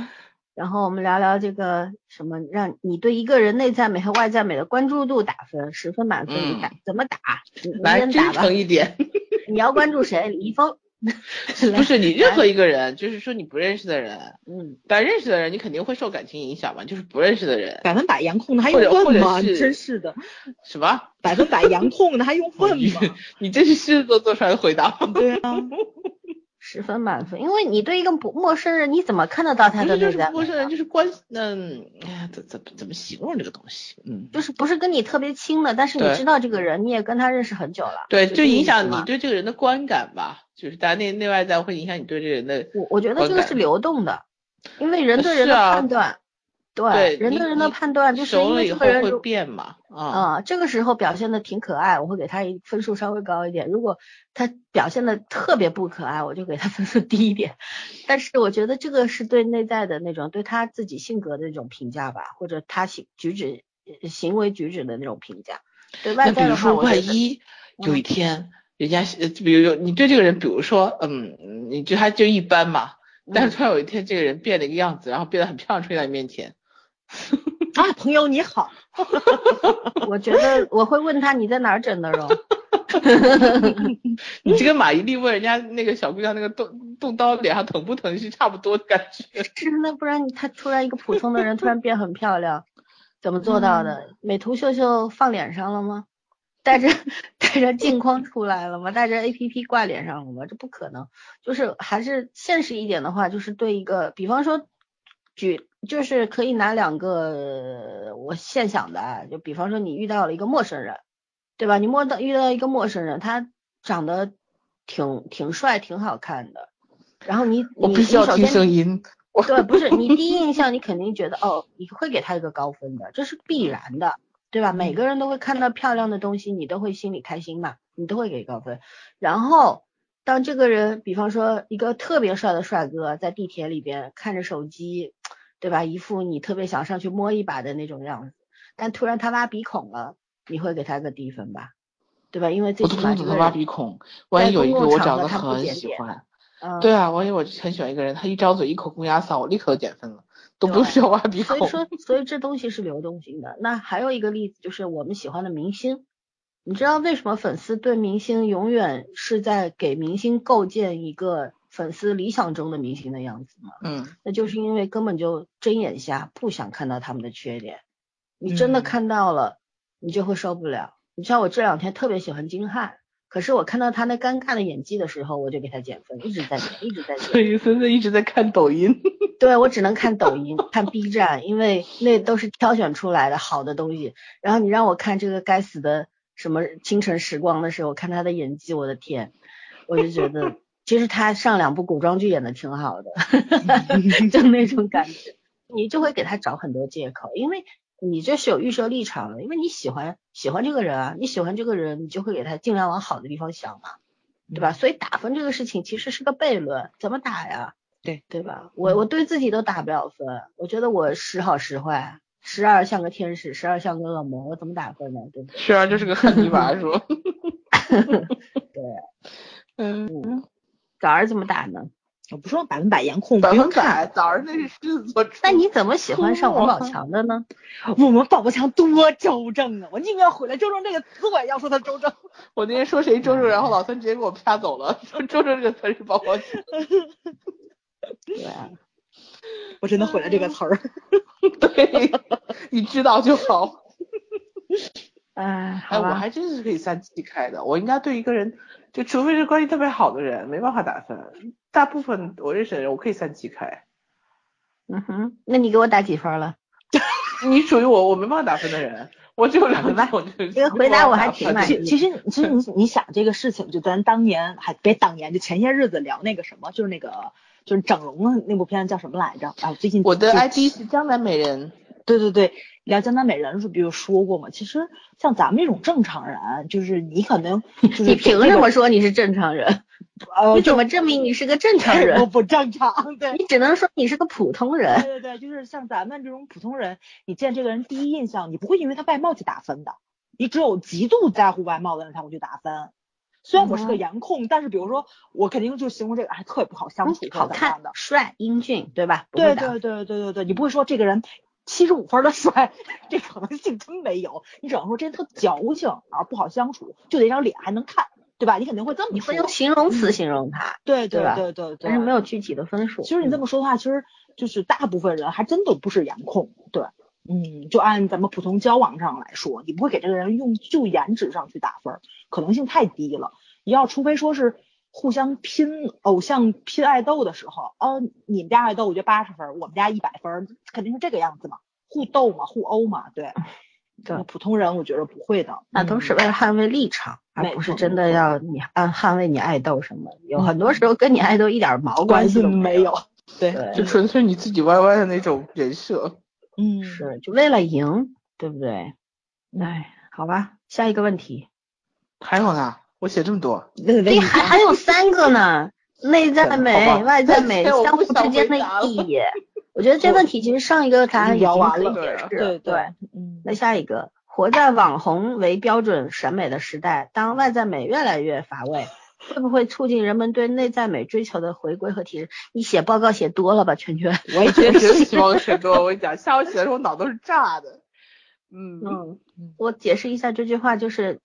<laughs> 然后我们聊聊这个什么，让你对一个人内在美和外在美的关注度打分，十分满分，你打怎么打？来真诚一点。<laughs> 你要关注谁？李易峰。<laughs> 不是你任何一个人，<laughs> 就是说你不认识的人，嗯，但认识的人你肯定会受感情影响嘛，就是不认识的人，百分百颜控的还用问吗？真是的，什么？百分百颜控的还用问吗？<laughs> 你这是狮子座做出来的回答吗？对啊。十分满分，因为你对一个不陌生人，你怎么看得到他的内在？陌生人就是关，嗯，哎，怎怎怎么形容这个东西？嗯，就是不是跟你特别亲的，但是你知道这个人，你也跟他认识很久了。对，就影响你对这个人的观感吧，就是大家内内外在会影响你对这个人的。我我觉得这个是流动的，因为人对人的判断。对，人对人的判断就是因为这个人会变嘛，啊，这个时候表现的挺可爱，我会给他一分数稍微高一点。如果他表现的特别不可爱，我就给他分数低一点。但是我觉得这个是对内在的那种，对他自己性格的那种评价吧，或者他行举止行为举止的那种评价。对外在的话，万一有一天人家，比如你对这个人，比如说，嗯，你觉得他就一般嘛，但是突然有一天这个人变了一个样子，然后变得很漂亮，出现在你面前。<laughs> 啊，朋友你好，<laughs> 我觉得我会问他你在哪儿整的容。<laughs> 你这个马伊琍问人家那个小姑娘那个动动刀脸上疼不疼是差不多的感觉。是那不然她突然一个普通的人突然变很漂亮，怎么做到的？美图秀秀放脸上了吗？带着带着镜框出来了吗？带着 A P P 挂脸上了吗？这不可能。就是还是现实一点的话，就是对一个，比方说举。就是可以拿两个我现想的，就比方说你遇到了一个陌生人，对吧？你摸到遇到一个陌生人，他长得挺挺帅，挺好看的。然后你我必须要听声音。对，不是你第一印象，<laughs> 你肯定觉得哦，你会给他一个高分的，这是必然的。对吧？每个人都会看到漂亮的东西，你都会心里开心嘛，你都会给高分。然后当这个人，比方说一个特别帅的帅哥在地铁里边看着手机，对吧？一副你特别想上去摸一把的那种样子，但突然他挖鼻孔了，你会给他个低分吧？对吧？因为最起码这个挖鼻孔，万一有一个我长得很喜欢，对啊，万一我很喜欢一个人，他一张嘴一口公鸭嗓，我立刻减分了，都不需要挖鼻孔。所以说，<laughs> 所以这东西是流动性的。那还有一个例子就是我们喜欢的明星，你知道为什么粉丝对明星永远是在给明星构建一个粉丝理想中的明星的样子吗？嗯，那就是因为根本就睁眼瞎，不想看到他们的缺点。你真的看到了，你就会受不了。你像我这两天特别喜欢金瀚，可是我看到他那尴尬的演技的时候，我就给他减分，一直在减，一直在减。所以森森一直在看抖音。<laughs> 对，我只能看抖音，看 B 站，因为那都是挑选出来的好的东西。然后你让我看这个该死的什么清晨时光的时候，看他的演技，我的天，我就觉得其实他上两部古装剧演的挺好的，<laughs> 就那种感觉，你就会给他找很多借口，因为。你这是有预设立场的，因为你喜欢喜欢这个人啊，你喜欢这个人，你就会给他尽量往好的地方想嘛，对吧？所以打分这个事情其实是个悖论，怎么打呀？对对吧？我我对自己都打不了分，我觉得我时好时坏，时而像个天使，十二像个恶魔，我怎么打分呢？对不对？时而就是个汉尼拔，是吧？对，<laughs> 嗯，枣儿怎么打呢？我不说百分百颜控，百分百枣儿那是狮子座。那你怎么喜欢上王宝强的呢？<laughs> 我们宝宝强多周正啊！我宁愿毁了周正这个词，我也要说他周正。<laughs> 我那天说谁周正，然后老三直接给我啪走了，说周正这个词是宝宝强。对啊，我真的毁了这个词儿。对，<laughs> 你知道就好。<laughs> 哎，哎，我还真是可以三七开的。我应该对一个人，就除非是关系特别好的人，没办法打分。大部分我认识的人，我可以三七开。嗯哼，那你给我打几分了？<laughs> 你属于我，我没办法打分的人，我只有两分。这个回答我还挺满意。其实，其实你你想这个事情，就咱当年还别当年，就前些日子聊那个什么，就是那个就是整容的那部片叫什么来着？啊，最近我的 ID 是江南美人。对对对，聊江南美人的时候不就说过嘛？其实像咱们这种正常人，就是你可能你凭什么说你是正常人？呃，<laughs> 你怎么证明你是个正常人？<laughs> 我不正常，对你只能说你是个普通人。对对对，就是像咱们这种普通人，你见这个人第一印象，你不会因为他外貌去打分的，你只有极度在乎外貌的人才会去打分。虽然我是个颜控，但是比如说我肯定就形容这个哎特别不好相处，好看的、帅、英俊，对吧？对对对对对对，你不会说这个人。七十五分的帅，这可能性真没有。你只能说这人特矫情，然后不好相处，就那张脸还能看，对吧？你肯定会这么说。你会用形容词形容他，对对对对对。但是没有具体的分数。其实你这么说的话，其实就是大部分人还真都不是颜控，对，嗯，就按咱们普通交往上来说，你不会给这个人用就颜值上去打分，可能性太低了。你要除非说是。互相拼偶像拼爱豆的时候，哦，你们家爱豆我觉得八十分，我们家一百分，肯定是这个样子嘛，互斗嘛，互殴嘛，对。<laughs> 对，普通人我觉得不会的，那都是为了捍卫立场，而不是真的要你按捍卫你爱豆什么。有很多时候跟你爱豆一点毛关系都没有，对，就纯粹你自己歪歪的那种人设。嗯，是，就为了赢，对不对？哎，好吧，下一个问题。还有呢？我写这么多，你还还有三个呢，内在美、外在美相互之间的意义。我觉得这问题其实上一个答案已经可以解释。对对，嗯。那下一个，活在网红为标准审美的时代，当外在美越来越乏味，会不会促进人们对内在美追求的回归和提升？你写报告写多了吧，圈圈？<laughs> 我也觉得 <laughs> 写报告写多了，我跟你讲，下午写的时候脑都是炸的。嗯嗯，我解释一下这句话，就是。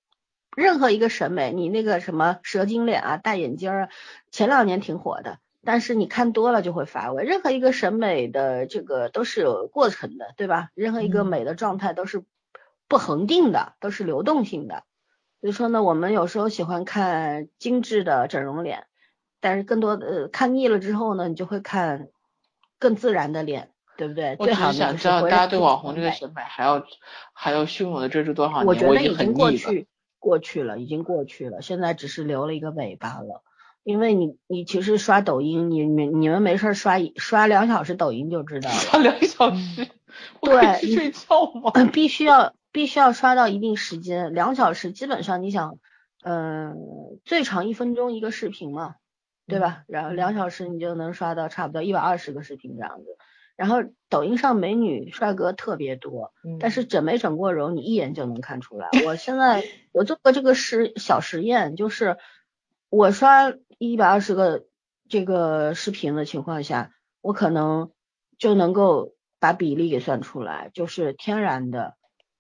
任何一个审美，你那个什么蛇精脸啊、大眼睛啊，前两年挺火的，但是你看多了就会乏味。任何一个审美的这个都是有过程的，对吧？任何一个美的状态都是不恒定的，都是流动性的。所以说呢，我们有时候喜欢看精致的整容脸，但是更多的看腻了之后呢，你就会看更自然的脸，对不对？我只是想知道大家对网红这个审美还要还要汹涌的追逐多少年？我觉得已经过去。过去了，已经过去了，现在只是留了一个尾巴了。因为你，你其实刷抖音，你你你们没事刷一刷两小时抖音就知道了。刷两小时？对，睡觉吗？必须要。必须要刷到一定时间，两小时基本上你想，嗯，最长一分钟一个视频嘛，对吧？然后两小时你就能刷到差不多一百二十个视频这样子。然后抖音上美女帅哥特别多，但是整没整过容你一眼就能看出来。我现在 <laughs> 我做过这个实小实验，就是我刷一百二十个这个视频的情况下，我可能就能够把比例给算出来，就是天然的，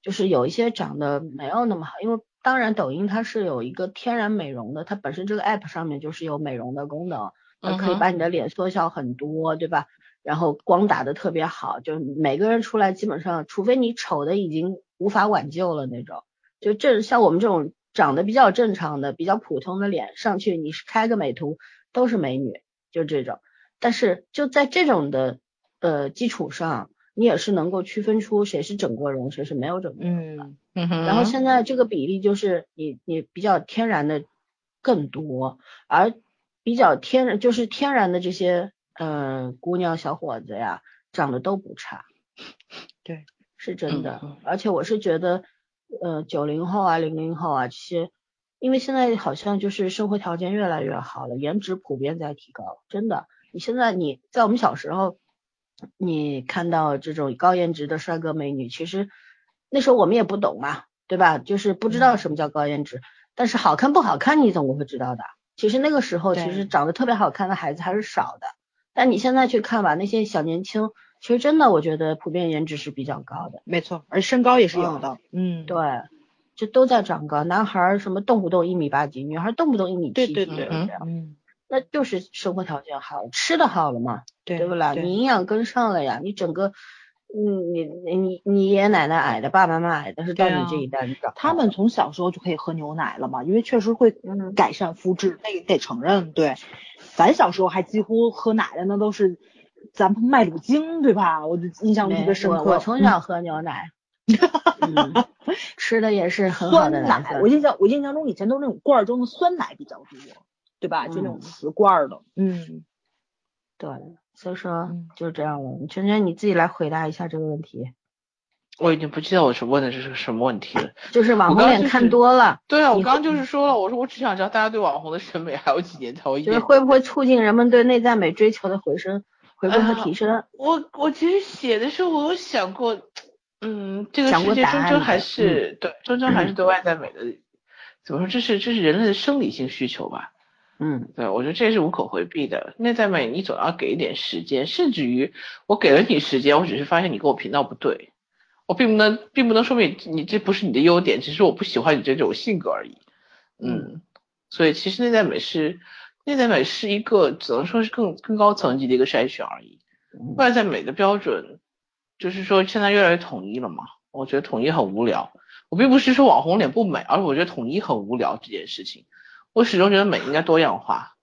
就是有一些长得没有那么好，因为当然抖音它是有一个天然美容的，它本身这个 app 上面就是有美容的功能，它可以把你的脸缩小很多，对吧？然后光打的特别好，就每个人出来基本上，除非你丑的已经无法挽救了那种，就正像我们这种长得比较正常的、比较普通的脸上去，你是开个美图都是美女，就这种。但是就在这种的呃基础上，你也是能够区分出谁是整过容，谁是没有整过容的。嗯然后现在这个比例就是你你比较天然的更多，而比较天然就是天然的这些。嗯，姑娘小伙子呀，长得都不差，<laughs> 对，是真的。而且我是觉得，呃，九零后啊，零零后啊这些，因为现在好像就是生活条件越来越好了，颜值普遍在提高。真的，你现在你在我们小时候，你看到这种高颜值的帅哥美女，其实那时候我们也不懂嘛，对吧？就是不知道什么叫高颜值，但是好看不好看你总会知道的。其实那个时候，其实长得特别好看的孩子还是少的。但你现在去看吧，那些小年轻，其实真的，我觉得普遍颜值是比较高的，没错，而身高也是有的，嗯，对，就都在长高，男孩什么动不动一米八几，女孩动不动一米七几，对对对，嗯，那就是生活条件好，吃的好了嘛，对不啦？你营养跟上了呀，你整个，嗯，你你你爷爷奶奶矮的，爸爸妈妈矮的，是到你这一代，你长，他们从小时候就可以喝牛奶了嘛，因为确实会改善肤质，那个得承认，对。咱小时候还几乎喝奶的，那都是咱们麦乳精，对吧？我就印象特别深刻。我从小喝牛奶，<laughs> 吃的也是很好的奶。我印象我印象中以前都是那种罐装的酸奶比较多，对吧？就那种瓷罐的。嗯，对，所以说就是这样了。圈圈你自己来回答一下这个问题。我已经不记得我是问的是什么问题了，<laughs> 就是网红脸看多了。对啊，我刚刚就是说了，我说我只想知道大家对网红的审美还有几年才会。就是会不会促进人们对内在美追求的回升、回归和提升？我我其实写的时候我有想过，嗯，这个世界终究还是对，终究还是对外在美的，怎么说？这是这是人类的生理性需求吧？嗯，对，我觉得这是无可回避的。内在美你总要给一点时间，甚至于我给了你时间，我只是发现你跟我频道不对。我并不能，并不能说明你这不是你的优点，只是我不喜欢你这种性格而已。嗯，所以其实内在美是内在美是一个只能说是更更高层级的一个筛选而已。外在美的标准就是说现在越来越统一了嘛，我觉得统一很无聊。我并不是说网红脸不美，而是我觉得统一很无聊这件事情。我始终觉得美应该多样化。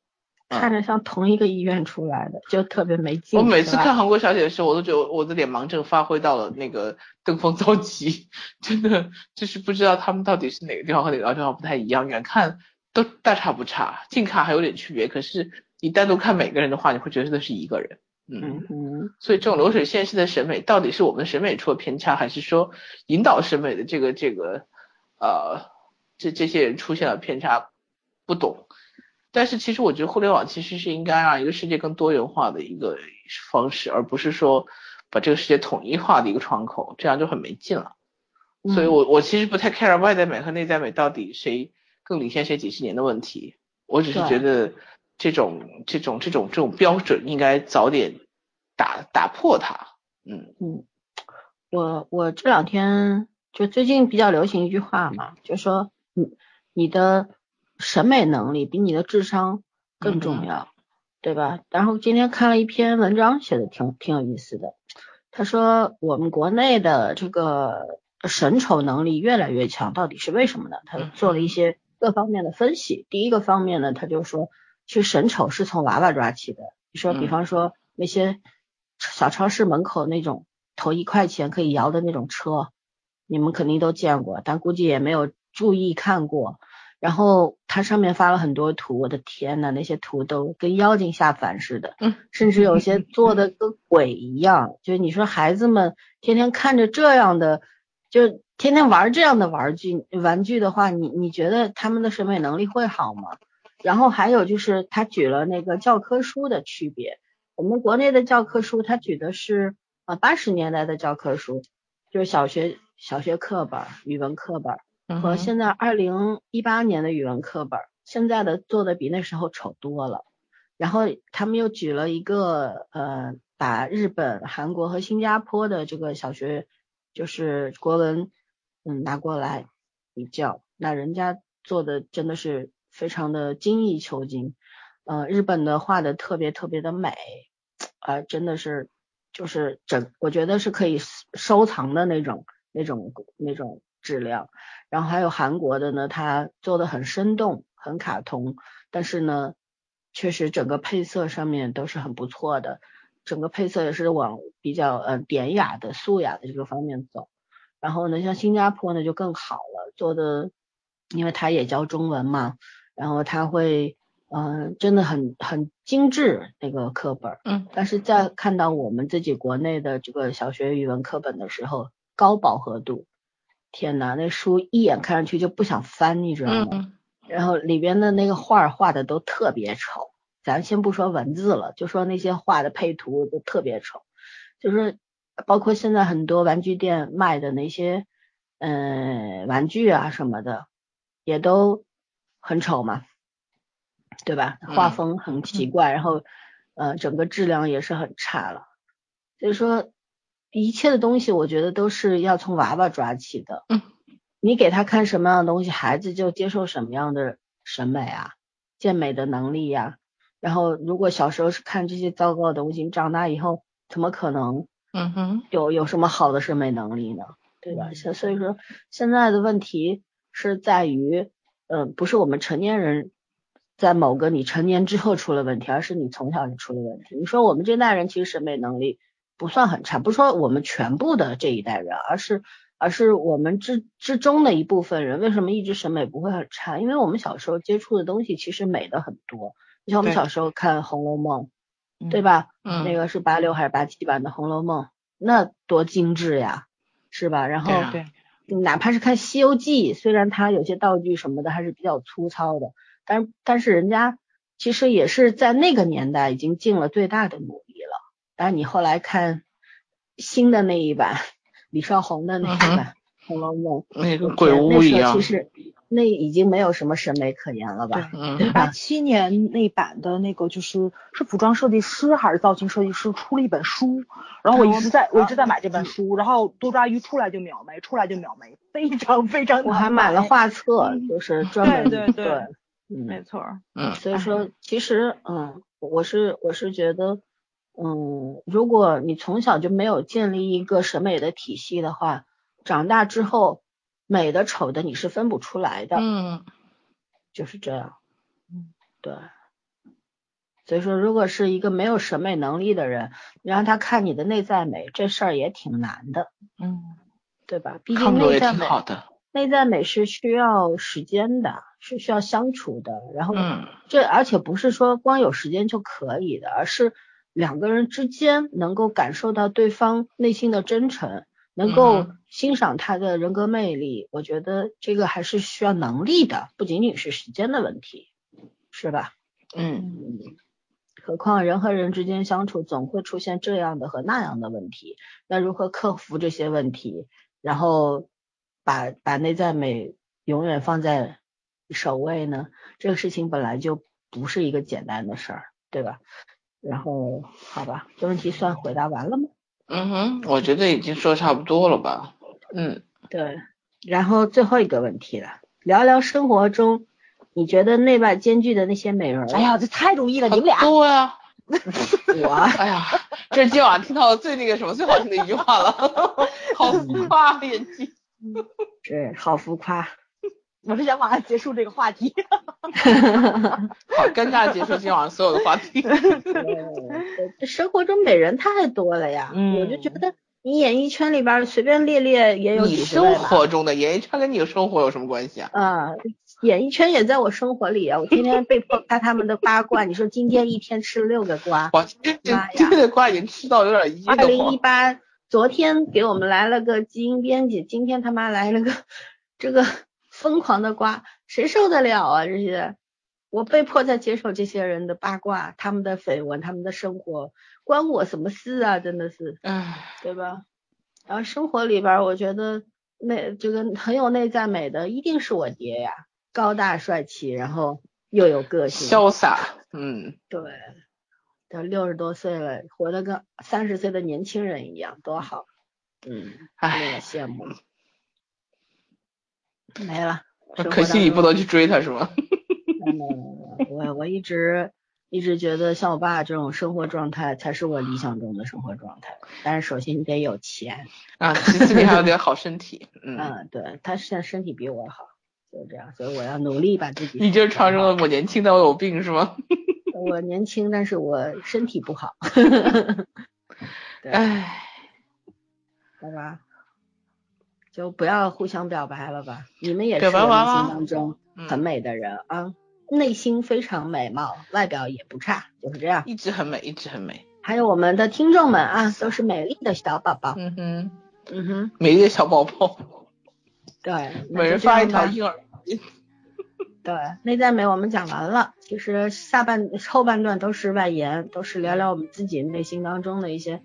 看着像同一个医院出来的，就特别没劲。我每次看韩国小姐的时候，我都觉得我的脸盲症发挥到了那个登峰造极，<laughs> 真的就是不知道他们到底是哪个地方和哪个地方不太一样。远看都大差不差，近看还有点区别。可是你单独看每个人的话，你会觉得那是一个人。嗯嗯。所以这种流水线式的审美，到底是我们的审美出了偏差，还是说引导审美的这个这个呃这这些人出现了偏差？不懂。但是其实我觉得互联网其实是应该让一个世界更多元化的一个方式，而不是说把这个世界统一化的一个窗口，这样就很没劲了。所以我我其实不太 care 外在美和内在美到底谁更领先谁几十年的问题，我只是觉得这种这种这种这种标准应该早点打打破它。嗯嗯，我我这两天就最近比较流行一句话嘛，就说你你的。审美能力比你的智商更重要，对吧？然后今天看了一篇文章，写的挺挺有意思的。他说我们国内的这个审丑能力越来越强，到底是为什么呢？他做了一些各方面的分析。第一个方面呢，他就说，其实审丑是从娃娃抓起的。你说，比方说那些小超市门口那种投一块钱可以摇的那种车，你们肯定都见过，但估计也没有注意看过。然后它上面发了很多图，我的天呐，那些图都跟妖精下凡似的，甚至有些做的跟鬼一样。就是你说孩子们天天看着这样的就天天玩这样的玩具玩具的话，你你觉得他们的审美能力会好吗？然后还有就是他举了那个教科书的区别，我们国内的教科书他举的是呃八十年代的教科书，就是小学小学课本语文课本和现在二零一八年的语文课本，现在的做的比那时候丑多了。然后他们又举了一个呃，把日本、韩国和新加坡的这个小学就是国文嗯拿过来比较，那人家做的真的是非常的精益求精，呃，日本的画的特别特别的美，啊，真的是就是整，我觉得是可以收藏的那种那种那种质量。然后还有韩国的呢，它做的很生动，很卡通，但是呢。确实，整个配色上面都是很不错的，整个配色也是往比较呃典雅的、素雅的这个方面走。然后呢，像新加坡呢就更好了，做的，因为它也教中文嘛，然后它会嗯真的很很精致那个课本，嗯，但是在看到我们自己国内的这个小学语文课本的时候，高饱和度，天呐，那书一眼看上去就不想翻，你知道吗？然后里边的那个画画的都特别丑，咱先不说文字了，就说那些画的配图都特别丑，就是包括现在很多玩具店卖的那些嗯玩具啊什么的，也都很丑嘛，对吧？画风很奇怪，然后呃整个质量也是很差了，所以说一切的东西我觉得都是要从娃娃抓起的。嗯。你给他看什么样的东西，孩子就接受什么样的审美啊，健美的能力呀。然后，如果小时候是看这些糟糕的东西，长大以后怎么可能，嗯哼，有有什么好的审美能力呢？对吧？所所以说，现在的问题是在于，嗯，不是我们成年人在某个你成年之后出了问题，而是你从小就出了问题。你说我们这代人其实审美能力不算很差，不是说我们全部的这一代人，而是。而是我们之之中的一部分人，为什么一直审美不会很差？因为我们小时候接触的东西其实美的很多。你像我们小时候看《红楼梦》，对吧？嗯。那个是八六还是八七版的《红楼梦》？那多精致呀，是吧？然后，对。哪怕是看《西游记》，虽然它有些道具什么的还是比较粗糙的，但但是人家其实也是在那个年代已经尽了最大的努力了。但是你后来看新的那一版。李少红的那一版《红楼梦》，那个鬼屋一样，其实那已经没有什么审美可言了吧？对，<laughs> 八七年那版的那个就是是服装设计师还是造型设计师出了一本书，然后我一直在我一直在买这本书，然后多抓鱼出来就秒没，出来就秒没，非常非常。我还买了画册，就是专门对对对，没错，嗯，所以说其实嗯，我是我是觉得。嗯，如果你从小就没有建立一个审美的体系的话，长大之后美的丑的你是分不出来的。嗯，就是这样。嗯，对。所以说，如果是一个没有审美能力的人，你让他看你的内在美，这事儿也挺难的。嗯，对吧？毕竟内在美，好的。内在美是需要时间的，是需要相处的。然后，嗯，这而且不是说光有时间就可以的，而是。两个人之间能够感受到对方内心的真诚，能够欣赏他的人格魅力，我觉得这个还是需要能力的，不仅仅是时间的问题，是吧？嗯，何况人和人之间相处总会出现这样的和那样的问题，那如何克服这些问题，然后把把内在美永远放在首位呢？这个事情本来就不是一个简单的事儿，对吧？然后，好吧，这问题算回答完了吗？嗯哼，我觉得已经说差不多了吧。嗯，对。然后最后一个问题了，聊聊生活中你觉得内外兼具的那些美人。哎呀，这太容易了，你们俩。多呀。我，<laughs> 哎呀，这是今晚听到最那个什么最好听的一句话了，<laughs> 好浮夸演技。对，好浮夸。我是想马上结束这个话题，<laughs> 好尴尬，结束今晚所有的话题。<laughs> 生活中美人太多了呀，我就觉得你演艺圈里边随便列列也有你生活中的演艺圈跟你的生活有什么关系啊？啊，演艺圈也在我生活里啊，我天天被迫看他们的八卦。你说今天一天吃六个瓜，哇，这个瓜已经吃到有点噎二零一八。昨天给我们来了个基因编辑，今天他妈来了个 <laughs> 这个疯狂的瓜，谁受得了啊？这些我被迫在接受这些人的八卦，他们的绯闻，他们的生活，关我什么事啊？真的是，唉，对吧？然后生活里边，我觉得内这个很有内在美的，一定是我爹呀，高大帅气，然后又有个性，潇洒，嗯，对。都六十多岁了，活得跟三十岁的年轻人一样，多好。嗯，唉，羡慕。没了。可惜你不能去追他是吗？<laughs> 没没没，我我一直一直觉得像我爸这种生活状态才是我理想中的生活状态。但是首先你得有钱啊，其次你还有点好身体。<laughs> 嗯，对他现在身体比我好，就这样，所以我要努力把自己。你就是传说的我年轻但我有病是吗？<laughs> 我年轻，但是我身体不好。唉，好吧，就不要互相表白了吧。你们也是我内心当中很美的人啊，内心非常美貌，外表也不差，就是这样。一直很美，一直很美。还有我们的听众们啊，都是美丽的小宝宝。嗯哼，嗯哼，美丽的小宝宝。对，<laughs> 每人发一条婴儿。<laughs> 对，内在美我们讲完了，其实下半后半段都是外延，都是聊聊我们自己内心当中的一些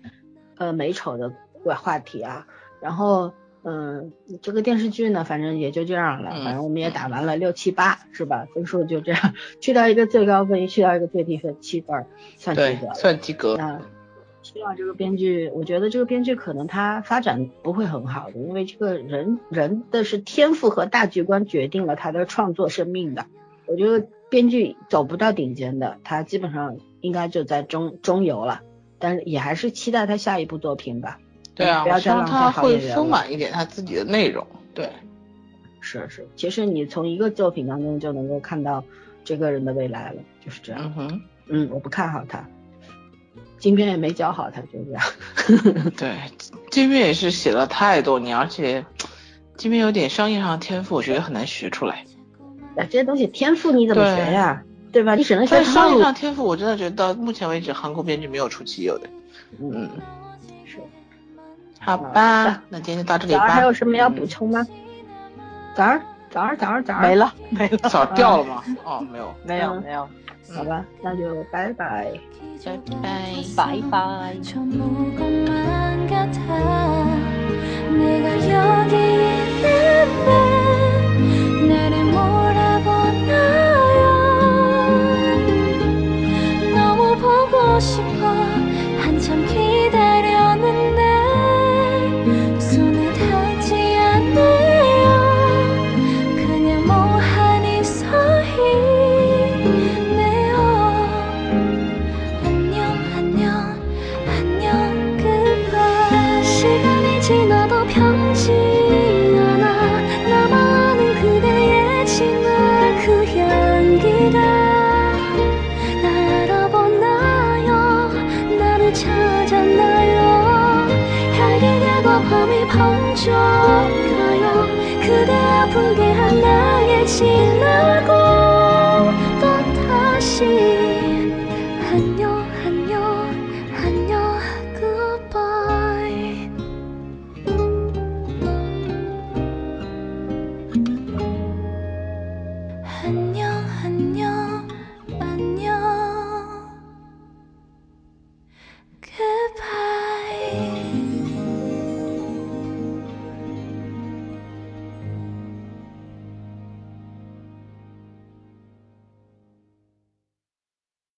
呃美丑的话话题啊。然后嗯，这个电视剧呢，反正也就这样了，反正我们也打完了六七八是吧？分数就这样，去掉一个最高分，去掉一个最低分，七分算及格，算及格。那希望这个编剧，我觉得这个编剧可能他发展不会很好的，因为这个人人的是天赋和大局观决定了他的创作生命的。我觉得编剧走不到顶尖的，他基本上应该就在中中游了。但是也还是期待他下一部作品吧。对啊，不要再浪费他会丰满一点他自己的内容。对，是是，其实你从一个作品当中就能够看到这个人的未来了，就是这样。嗯哼，嗯，我不看好他。金边也没教好他，就这样。<laughs> 对，金边也是写了太多年，而且金边有点商业上的天赋，我觉得很难学出来。哎，这些东西天赋你怎么学呀？对吧？你只能学商业上天赋，我真的觉得到目前为止，韩国编剧没有出其有的。嗯，是。好吧，那今天就到这里吧。还有什么要补充吗？早上，早上，早上，早上没了，<laughs> 没了。早掉了吗？哦，没有，没有，没有。好吧，那就拜拜，拜拜，拜拜。번져가 昼